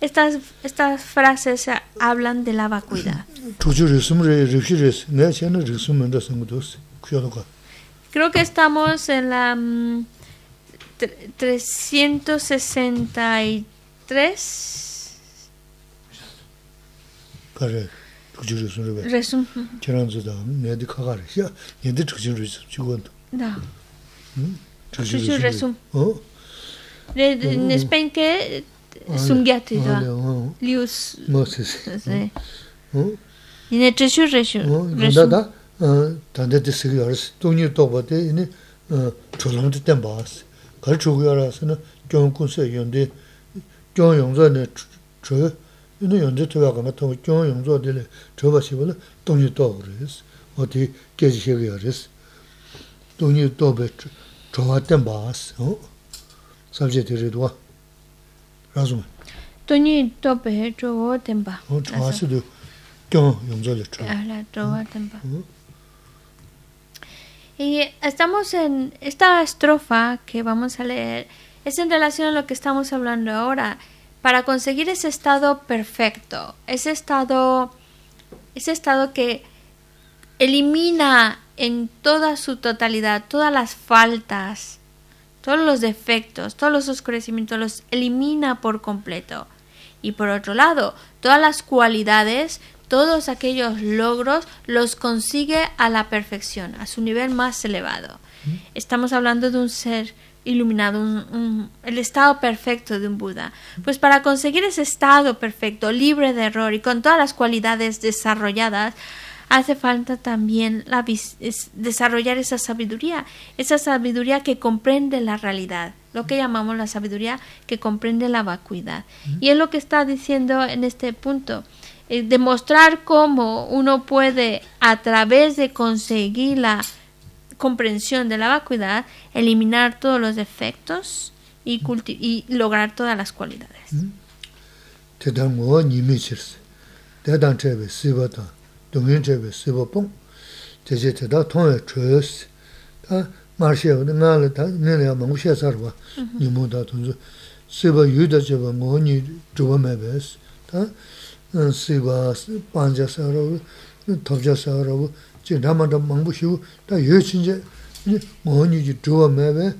estas, estas frases hablan de la vacuidad. [clears throat] Creo que estamos en la um, 363. Resum. Da. Shushu resum. Nespenke sungyati da. Lius. Moses. Ine chishu resum. Da da. Tande de sigi aras. Tunyi tokba de ine chulam de tenpa aras. Kari chugu aras na gyon kunse yonde gyon yongzo ne chu ine yonde tuwa kama tong gyon yongzo dele chuba shibala tunyi tokba aras. Oti keji shigi aras. O di geji shigi aras. Tunyi toba choba tenba as. Sabje de redwa. rāsuma. Tōnyi tōpe chōgō tenpa. Chōgā siddhō kiong yōngzō le chōgō. Ahla, chōgō tenpa. Y estamos en esta estrofa que vamos a leer, es en relación a lo que estamos hablando ahora. Para conseguir ese estado perfecto, ese estado, ese estado que elimina en toda su totalidad todas las faltas, todos los defectos, todos los oscurecimientos, los elimina por completo. Y por otro lado, todas las cualidades, todos aquellos logros los consigue a la perfección, a su nivel más elevado. Estamos hablando de un ser iluminado, el estado perfecto de un Buda. Pues para conseguir ese estado perfecto, libre de error y con todas las cualidades desarrolladas, hace falta también la, desarrollar esa sabiduría, esa sabiduría que comprende la realidad, lo que llamamos la sabiduría que comprende la vacuidad. Y es lo que está diciendo en este punto. Eh, demostrar cómo uno puede, a través de conseguir la comprensión de la vacuidad, eliminar todos los defectos y, y lograr todas las cualidades. dungyun chewe sibo pong, cheche che da tongwe chwees, da marshewa, da nga la da nila ya mungu she sarwa, nimu da tunzu, sibo yuda chewa ngo ni chwa mebes, da sibo panja sarwa, topja sarwa, che dhamma da mungu shivu, da yu chinje ngo ni chwa mebe,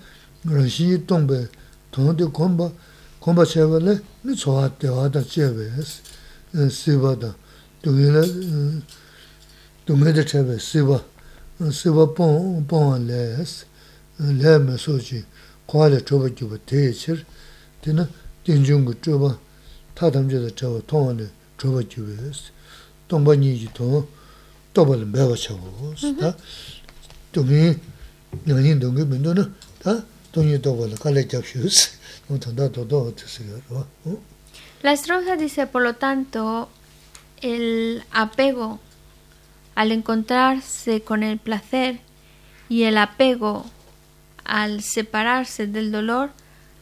rashi tongbe, tongde komba, komba chewa le, mi tsoa dewa da chewes, sibo da, dōngi dōngi dā chabay sīwa, sīwa pōngwa lēs, lē mē sōchī kuwa lē chōba gyōba tēyé chir, tēnā tēnchōngu chōba tātam chādā chāwa tōngwa lē chōba gyōba yōs, tōngba nī jī tōng, tōba lē mbēwa chāwa yōs, tā dōngi, nāni dōngi bīndō na, tā dōngi tōba lē kālē gyab shūs, tōng tāndā tō tō tō sī yō rō. La estrofa dice, por lo tanto, el apego al encontrarse con el placer y el apego al separarse del dolor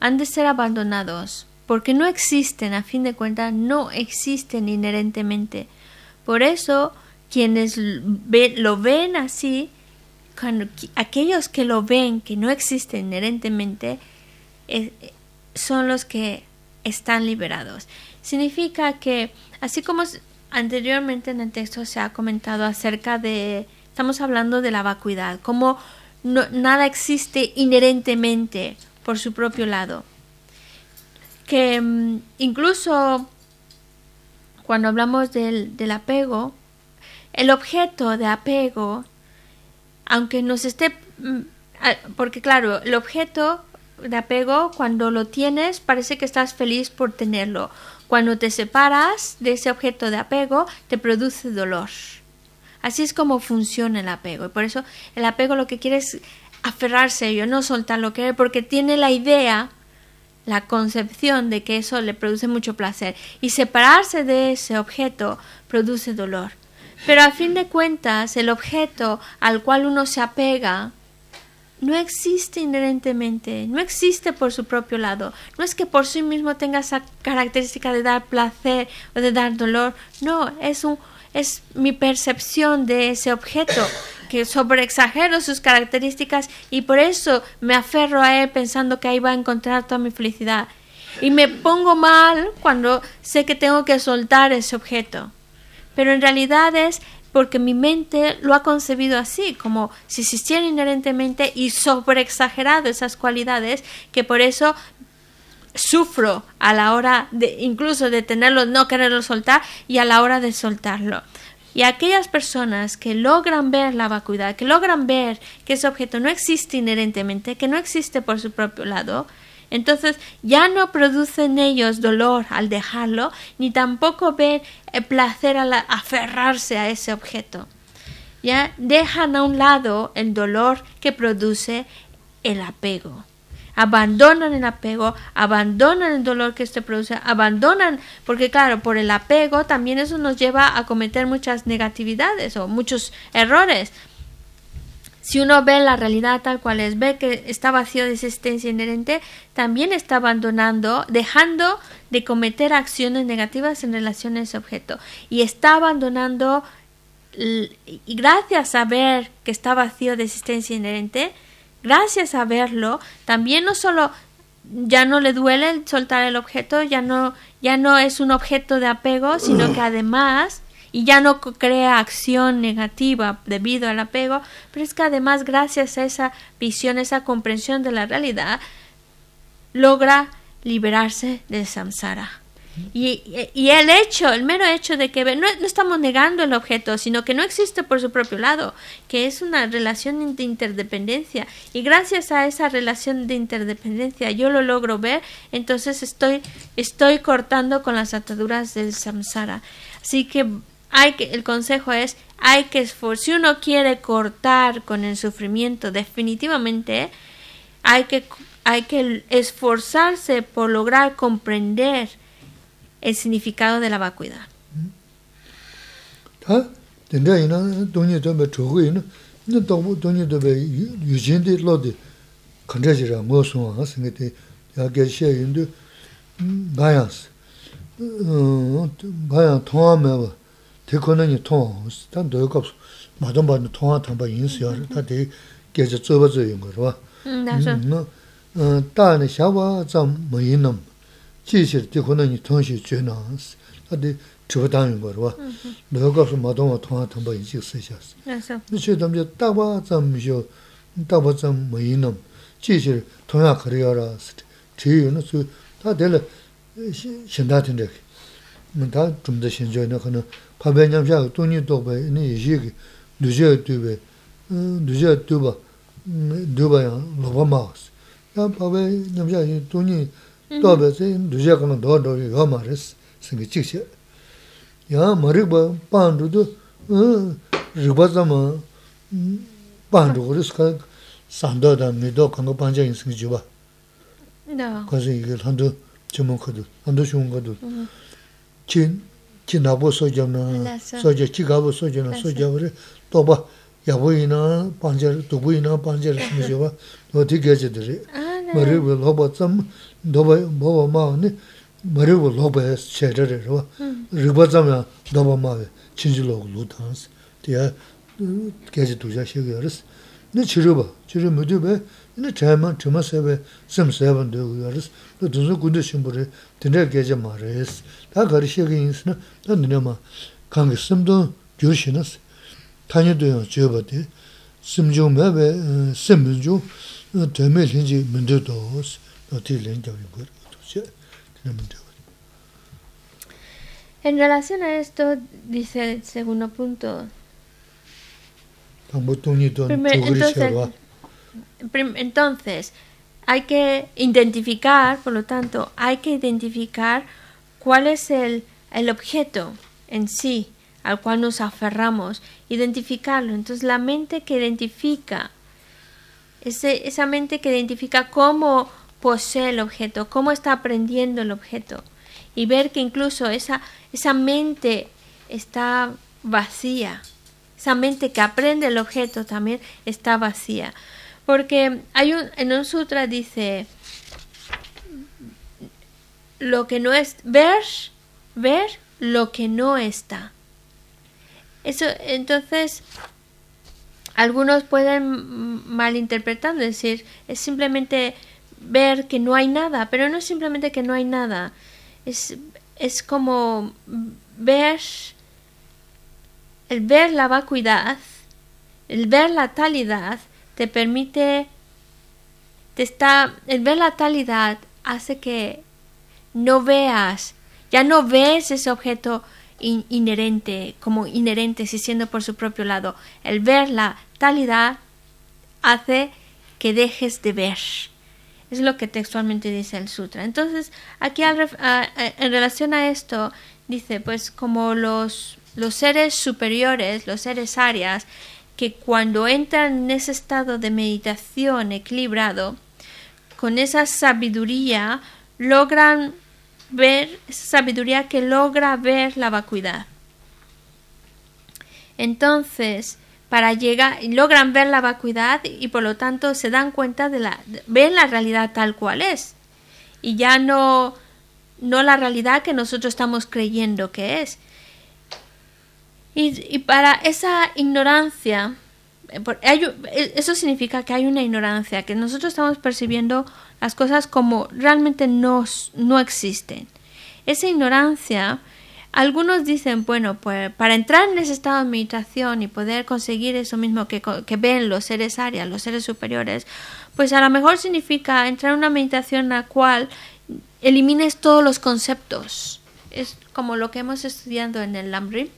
han de ser abandonados, porque no existen, a fin de cuentas, no existen inherentemente. Por eso, quienes lo ven así, aquellos que lo ven que no existen inherentemente, eh, son los que están liberados. Significa que, así como Anteriormente en el texto se ha comentado acerca de, estamos hablando de la vacuidad, como nada existe inherentemente por su propio lado. Que mm, incluso cuando hablamos del, del apego, el objeto de apego, aunque nos esté, mm, porque claro, el objeto de apego, cuando lo tienes, parece que estás feliz por tenerlo. Cuando te separas de ese objeto de apego, te produce dolor. Así es como funciona el apego. Y por eso el apego lo que quiere es aferrarse a ello, no soltar lo que porque tiene la idea, la concepción de que eso le produce mucho placer. Y separarse de ese objeto produce dolor. Pero a fin de cuentas, el objeto al cual uno se apega, no existe inherentemente, no existe por su propio lado. No es que por sí mismo tenga esa característica de dar placer o de dar dolor. No, es un es mi percepción de ese objeto que sobreexagero sus características y por eso me aferro a él pensando que ahí va a encontrar toda mi felicidad. Y me pongo mal cuando sé que tengo que soltar ese objeto. Pero en realidad es porque mi mente lo ha concebido así, como si existieran inherentemente y sobreexagerado esas cualidades, que por eso sufro a la hora de incluso de tenerlo, no quererlo soltar y a la hora de soltarlo. Y aquellas personas que logran ver la vacuidad, que logran ver que ese objeto no existe inherentemente, que no existe por su propio lado, entonces ya no producen ellos dolor al dejarlo, ni tampoco ven el placer al aferrarse a ese objeto. Ya dejan a un lado el dolor que produce el apego. Abandonan el apego, abandonan el dolor que este produce, abandonan, porque claro, por el apego también eso nos lleva a cometer muchas negatividades o muchos errores si uno ve la realidad tal cual es, ve que está vacío de existencia inherente, también está abandonando, dejando de cometer acciones negativas en relación a ese objeto. Y está abandonando, y gracias a ver que está vacío de existencia inherente, gracias a verlo, también no solo ya no le duele soltar el objeto, ya no, ya no es un objeto de apego, sino que además y ya no crea acción negativa debido al apego, pero es que además gracias a esa visión, esa comprensión de la realidad, logra liberarse del samsara. Y, y, el hecho, el mero hecho de que no, no, estamos negando el objeto, sino que no existe por su propio lado, que es una relación de interdependencia. Y gracias a esa relación de interdependencia yo lo logro ver, entonces estoy, estoy cortando con las ataduras del samsara. Así que hay que, el consejo es, hay que esforzar, si uno quiere cortar con el sufrimiento, definitivamente hay que, hay que esforzarse por lograr comprender el significado de la vacuidad. Tē kōna nī tōng, tā ndō kāp mā tōng bā nī tōng ā tāng bā yīn sī yā rā, tā tē kia chā tsō bā tsō yīn gō rā. Tā nī xā bā tsā mā yīn nām, jī shir tē kōna nī tōng shī chū nā, tā tē chī bā tāng yīn gō rā. Ndō kāp mā tōng bā tōng ā tāng bā yīn sī sī xā sī. Nī chī tam chā tā bā tsā mī shio, tā bā tsā mā yīn nām, jī shir tōng yā kā rā yā rā, tē yī nā sū, tā tē lā 다는 샤와 좀 뭐이놈 지실 대코는이 통시 죄나스 다들 저다는 거로 너가 마좀 통화 통화 인식 쓰셨어 맞아 그치 담제 따바 좀쇼 따바 좀 뭐이놈 지실 통화 그래야라 제유는 다들 신다든데 뭐다 좀더 신조는 그는 pabay nyamshaa tuni tokbay ini ishi ki dujaya tubay, dujaya tuba, 진 진하고 소저나 소저 지가고 소저나 소저를 또봐 야보이나 반절 두부이나 반절 무조바 어떻게 해지들이 머리고 로바 좀 도바 뭐뭐 마네 머리고 로바 셔저를 로 리바 좀 도바 마 진질로 루탄스 대야 계속 두자 시켜요. 네 치료봐. 치료 모두 봐. diya geje duja shiga yaris. Ni chiriba, chiri mudu bai, ina chayma, chima sebe, sim sebe ndogu yaris, dunzu gundu shimburi, dinra geje maa res. 다 가리 시기 인스나 다 너네마 강게 심도 교시나스 타녀도요 저버디 심중 매베 심문주 되면 현지 문제도 어디 렌저리 거 도시 그러면 En relación a esto, dice el segundo punto. entonces, entonces, hay que identificar, por lo tanto, hay que identificar cuál es el, el objeto en sí al cual nos aferramos, identificarlo. Entonces la mente que identifica, ese, esa mente que identifica cómo posee el objeto, cómo está aprendiendo el objeto, y ver que incluso esa, esa mente está vacía, esa mente que aprende el objeto también está vacía. Porque hay un, en un sutra dice, lo que no es ver, ver lo que no está. Eso, entonces, algunos pueden malinterpretar, decir, es simplemente ver que no hay nada, pero no es simplemente que no hay nada, es, es como ver, el ver la vacuidad, el ver la talidad, te permite, te está, el ver la talidad hace que no veas, ya no ves ese objeto inherente, como inherente, si siendo por su propio lado. El ver la talidad hace que dejes de ver. Es lo que textualmente dice el sutra. Entonces, aquí en relación a esto, dice, pues como los, los seres superiores, los seres arias, que cuando entran en ese estado de meditación equilibrado, con esa sabiduría logran ver, sabiduría que logra ver la vacuidad. Entonces, para llegar, logran ver la vacuidad y por lo tanto se dan cuenta de la, ven la realidad tal cual es. Y ya no, no la realidad que nosotros estamos creyendo que es. Y, para esa ignorancia, eso significa que hay una ignorancia, que nosotros estamos percibiendo las cosas como realmente no, no existen. Esa ignorancia, algunos dicen, bueno, pues para entrar en ese estado de meditación y poder conseguir eso mismo que, que ven los seres arias, los seres superiores, pues a lo mejor significa entrar en una meditación en la cual elimines todos los conceptos es como lo que hemos estudiado en el Lamrim,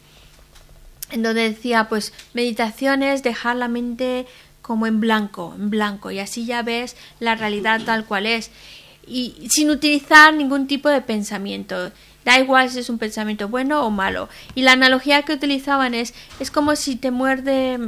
en donde decía, pues, meditación es dejar la mente como en blanco, en blanco, y así ya ves la realidad tal cual es, y sin utilizar ningún tipo de pensamiento. Da igual si es un pensamiento bueno o malo. Y la analogía que utilizaban es, es como si te muerde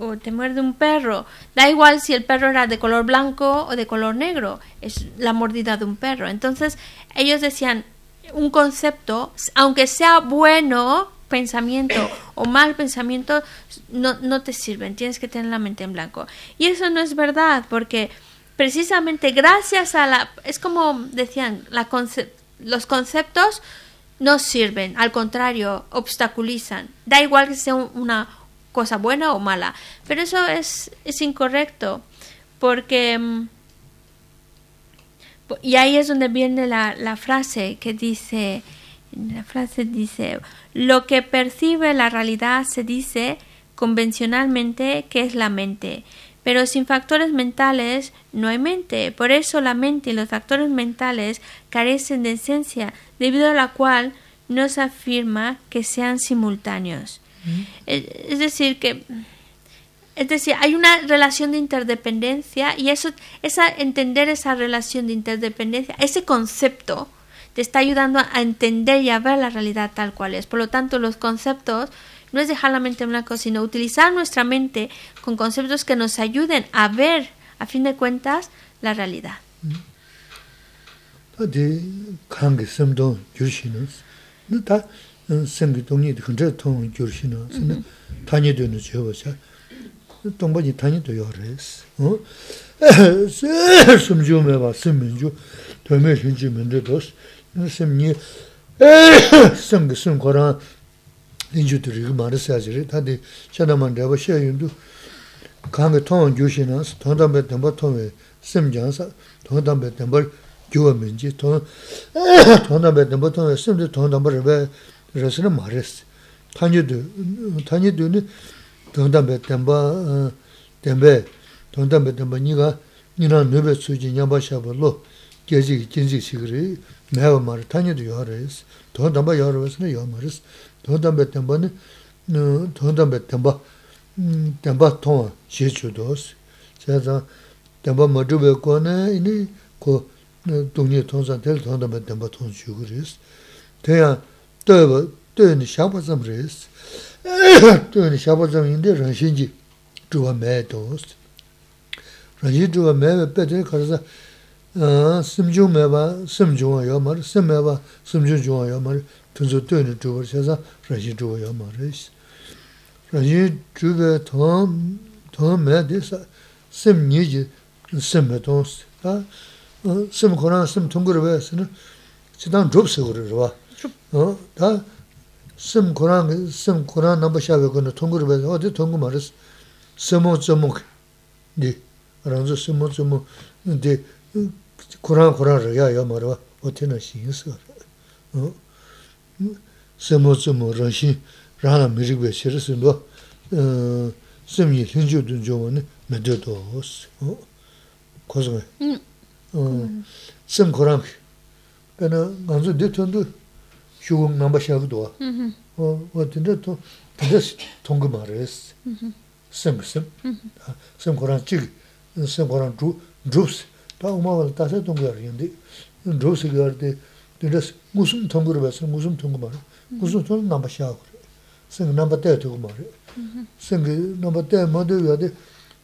o te muerde un perro. Da igual si el perro era de color blanco o de color negro. Es la mordida de un perro. Entonces ellos decían, un concepto, aunque sea bueno pensamiento o mal pensamiento, no, no te sirven. Tienes que tener la mente en blanco. Y eso no es verdad porque precisamente gracias a la... Es como decían, la los conceptos no sirven, al contrario, obstaculizan. Da igual que sea una cosa buena o mala, pero eso es, es incorrecto, porque... Mm, y ahí es donde viene la, la frase que dice, la frase dice, lo que percibe la realidad se dice convencionalmente que es la mente, pero sin factores mentales no hay mente. Por eso la mente y los factores mentales carecen de esencia, debido a la cual no se afirma que sean simultáneos. Mm. Es, decir, que es decir, hay una relación de interdependencia y eso, esa, entender esa relación de interdependencia, ese concepto, te está ayudando a entender y a ver la realidad tal cual es. Por lo tanto, los conceptos no es dejar la mente en blanco, sino utilizar nuestra mente con conceptos que nos ayuden a ver, a fin de cuentas, la realidad. [clears throat] 인주 들이 말을 써야지. 다들 shaman 내가 셔 윤도 강에 통한 교시나 통담배 담바 통에 심장사 통담배 담바 교면지 통 통담배 담바 통에 심도 통담배 왜 그래서는 말했어. 타니도 타니도는 통담배 담바 담배 통담배 담바 니가 니나 너베 수지 냐바샤벌로 계지 진지 시그리 매워 말 타니도 요하레스 통담배 요하레스는 요마레스 tōngdāmbē tēmbā nī, tōngdāmbē tēmbā, tēmbā tōngwa xie chū tōs. Xia zāng, tēmbā mā chūbē kua nē, inī kō tōngyē tōngzāng tēl tōngdāmbē tēmbā tōng chū gu rīs. Tēyā, tōyabā, tōyā nī xiāpa tsam rīs. Tōyā nī xiāpa tsam yīndē rāngshīn jī chūwa mē tōs. Rāngshīn chūwa mē wē pē tēyā kārā sā, mē bā, sīm chūwa yō simchung mewa simchungwa yo mar, sim mewa simchungwa yo mar, tunzu tuyani chubwa shasa rashi chubwa yo mar rashi. Rashi chubwa tong me di sim nyi ji sim me tong si. Sim koran sim tungurwa sina chidang chub sigurwa. Da sim koran, sim koran namba shawe kona tungurwa, odi tungu maris simo tsumuk di, ranzu simo tsumuk di, kurāṅ kurāṅ rāyā yā marwa o tēnā shīn sā rā. sēmō tsēmō rāshīn rāna mīrīgbē shirī sēmbā sēm yī līngchū tūn chōma nē mē tē tō hōs. kōs ngā. sēm kurāṅ kī. pēnā ngānsū dē tōn tō shūgō ngāmbā shāgu tō wā. wā tēnā tō tēnā tōng kā mā rā sēm sēm. sēm kurāṅ chīk, sēm kurāṅ drūp sēm. 다 엄마가 다서 동거 하는데. 로스 거데 그래서 무슨 통거를 봤어? 무슨 통거 말이야? 무슨 통 넘버 샤고 생 넘버 때 두고 말이야. 생 넘버 때 모두 여기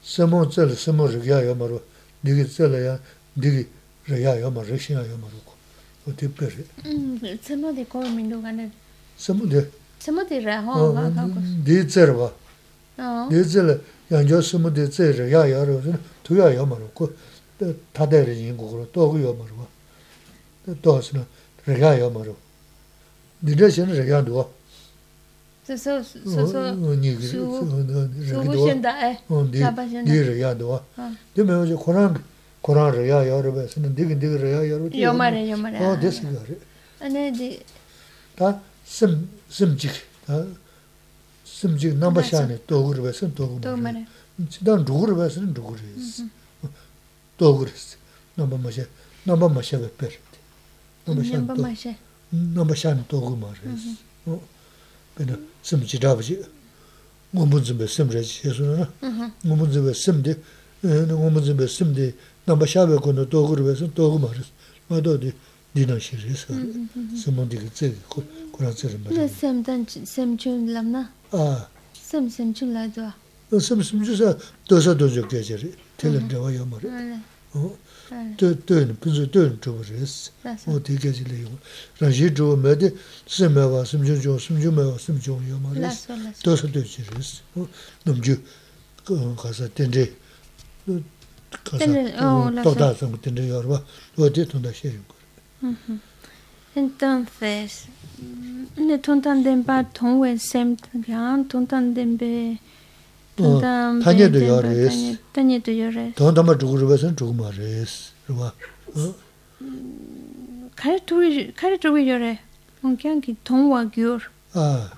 세모 절 세모 저기야 말로 네게 절이야 네게 저기야 말로 신이야 말로 어디 빼래? 음 세모데 거 민도 간에 세모데 세모데 라호 가고 디저 봐. 어. 디저 양조 세모데 저 저기야 말로 두야 말로 다들 인국으로 또 그요 말고 또 하스는 레가요 말고 니들신 레가도 저서 저서 수고신다.에 니 레가도 되면 이제 코란 코란 레가 여러분은 되게 되게 레가 여러분 요마레 요마레 어 됐어요 아니 다심 심직 다 심직 넘버 샤네 또 그러면서 또 그러면서 진짜 누구를 봐서는 누구를 도그레스. 넘버 마셰 넘버 마셰 베페르 넘버 샤 넘버 마셰 넘버 샤 도그 마레스 어? 베나 심지 다버지. 몸문즈베 심레지? 예수나 몸문즈베 심데 몸문즈베 심데 넘버 샤베 고노 도그르베스 도그 마레스 마도디? 디나 시레스 스몬디 제 고란 제 마레 샘단 샘춘 람나? 아. 샘샘춘 라도 샘샘주사 도서 도저 계절이 텔은 저거 요 말이야. 어. 저 저는 분수 저는 저거 그랬어. 어 되게 질래 이거. 라지 저 메데 스메 와 숨주 저 숨주 메 숨주 요 말이야. 도서 되지 그랬어. 어. 넘주 가서 된데. 가서 또 다서 된데 요 봐. 어디 돈다 쉐요. 음. Entonces, mm, ne tontan den pa tongwe sem tan tontan den be 타녀 도 요레스 타녀 도 요레스 돈 담아 주고 그러면서 주고 말레스 그봐 어 카레 투이 카레 투이 요레 뭔캬기 통와 규어 아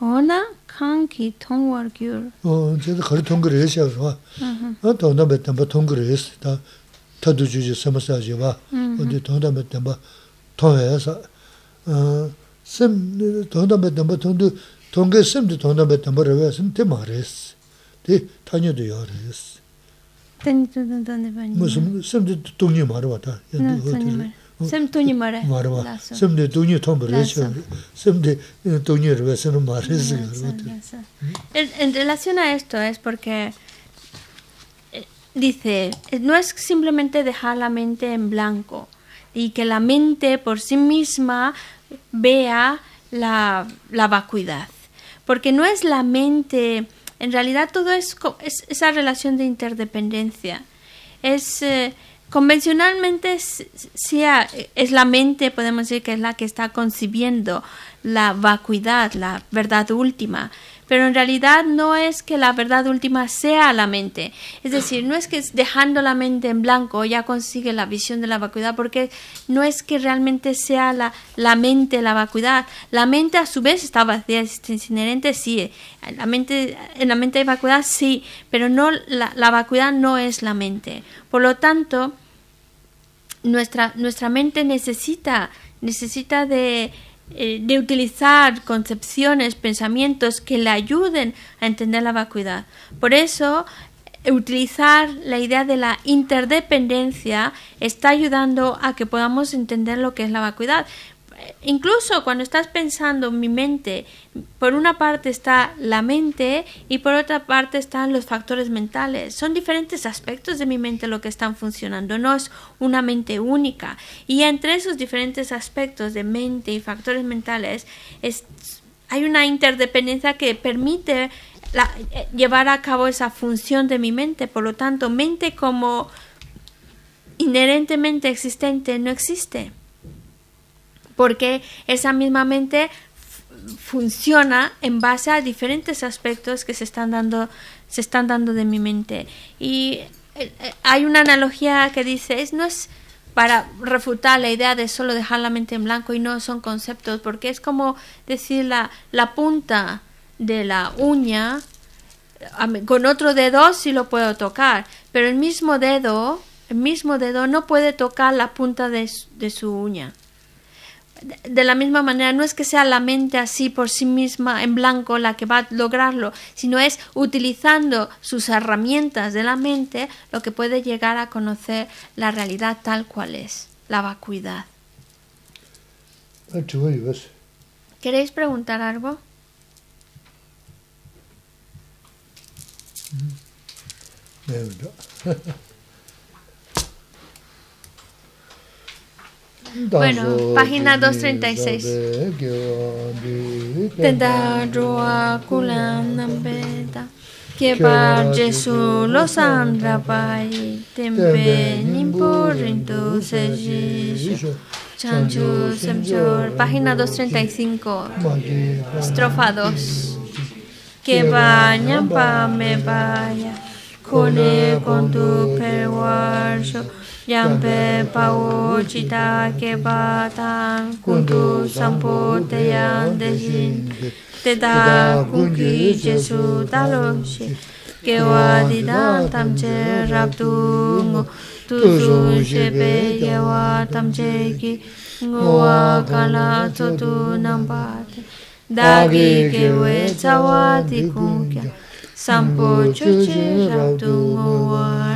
어나 칸기 통와 규어 어 저도 거리 통그를 해서 봐 어, 돈 담아 담아 통그를 했어 다 타도 주지 섬사지 봐 어디 돈 담아 담아 통해서 어sem돈 담아 담아 돈도 동계 셈도 돈 담아 담아 왜서 때 말했어 데 타녀도 요레스 땡땡땡 바니 무슨 셈도 동이 말아 왔다 셈 돈이 말해 말아 와 셈도 동이 통버려서 셈도 동이를 왜서는 말했어 en relación a esto es porque dice no es simplemente dejar la mente en blanco y que la mente por sí misma vea la, la vacuidad porque no es la mente en realidad todo es, es esa relación de interdependencia. Es eh, convencionalmente sea, es la mente, podemos decir que es la que está concibiendo la vacuidad, la verdad última, pero en realidad no es que la verdad última sea la mente. Es decir, no es que dejando la mente en blanco ya consigue la visión de la vacuidad, porque no es que realmente sea la, la mente la vacuidad. La mente a su vez está vacía, es inherente, sí. La mente, en la mente hay vacuidad, sí, pero no, la, la vacuidad no es la mente. Por lo tanto, nuestra, nuestra mente necesita, necesita de eh, de utilizar concepciones, pensamientos que le ayuden a entender la vacuidad. Por eso, utilizar la idea de la interdependencia está ayudando a que podamos entender lo que es la vacuidad incluso cuando estás pensando en mi mente, por una parte está la mente y por otra parte están los factores mentales. Son diferentes aspectos de mi mente lo que están funcionando, no es una mente única. Y entre esos diferentes aspectos de mente y factores mentales hay una interdependencia que permite llevar a cabo esa función de mi mente. Por lo tanto, mente como inherentemente existente no existe porque esa misma mente funciona en base a diferentes aspectos que se están dando se están dando de mi mente. Y eh, eh, hay una analogía que dice no es para refutar la idea de solo dejar la mente en blanco y no son conceptos porque es como decir la, punta de la uña con otro dedo sí lo puedo tocar pero el mismo dedo el mismo dedo no puede tocar la punta de su uña de la misma manera, no es que sea la mente así por sí misma en blanco la que va a lograrlo, sino es utilizando sus herramientas de la mente lo que puede llegar a conocer la realidad tal cual es, la vacuidad. ¿Queréis preguntar algo? Mm. [laughs] Bueno, página 236. Tenda roa kulanambeta. Que par Jesu los andra pai tempe nimporinto seji. Chanchu semchor. Página 235. Estrofa 2. Que baña pa me vaya. Kone con tu perguarso. Yampe pao chita ke batang kuntu sampo te yan de jin te da kunki jesu talo shi kewa di dan tam che rap tu. Ngo tu su she pe yewa tam che ki ngo wa kala to tu nam pa te da gi ke we cha wa di kung kya sampo chu che rap tu ngo wa ge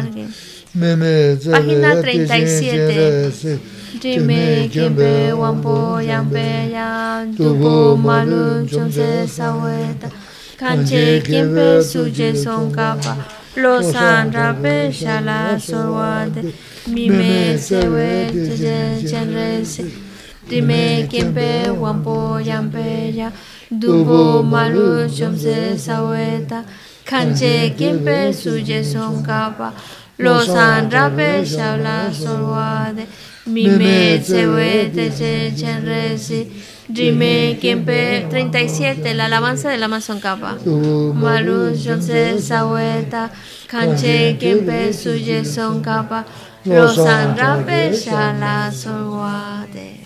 Página 37. Dime kimbe wampo yambe yan tubo malu chomse saweta kanche kimbe suje sonkapa lo sandra pe shala sorwade mime sewe teje chenrese Dime kimbe wampo yambe yan tubo malu chomse saweta kanche kimbe suje sonkapa los andrape shabla sorwade mime tsewe teche chenresi Dime Kiempe 37, la alabanza del Amazon Kappa. Maru Jose Saweta, Kanche Kiempe Suye Son Kappa, Los Andrape Shala Sorwade.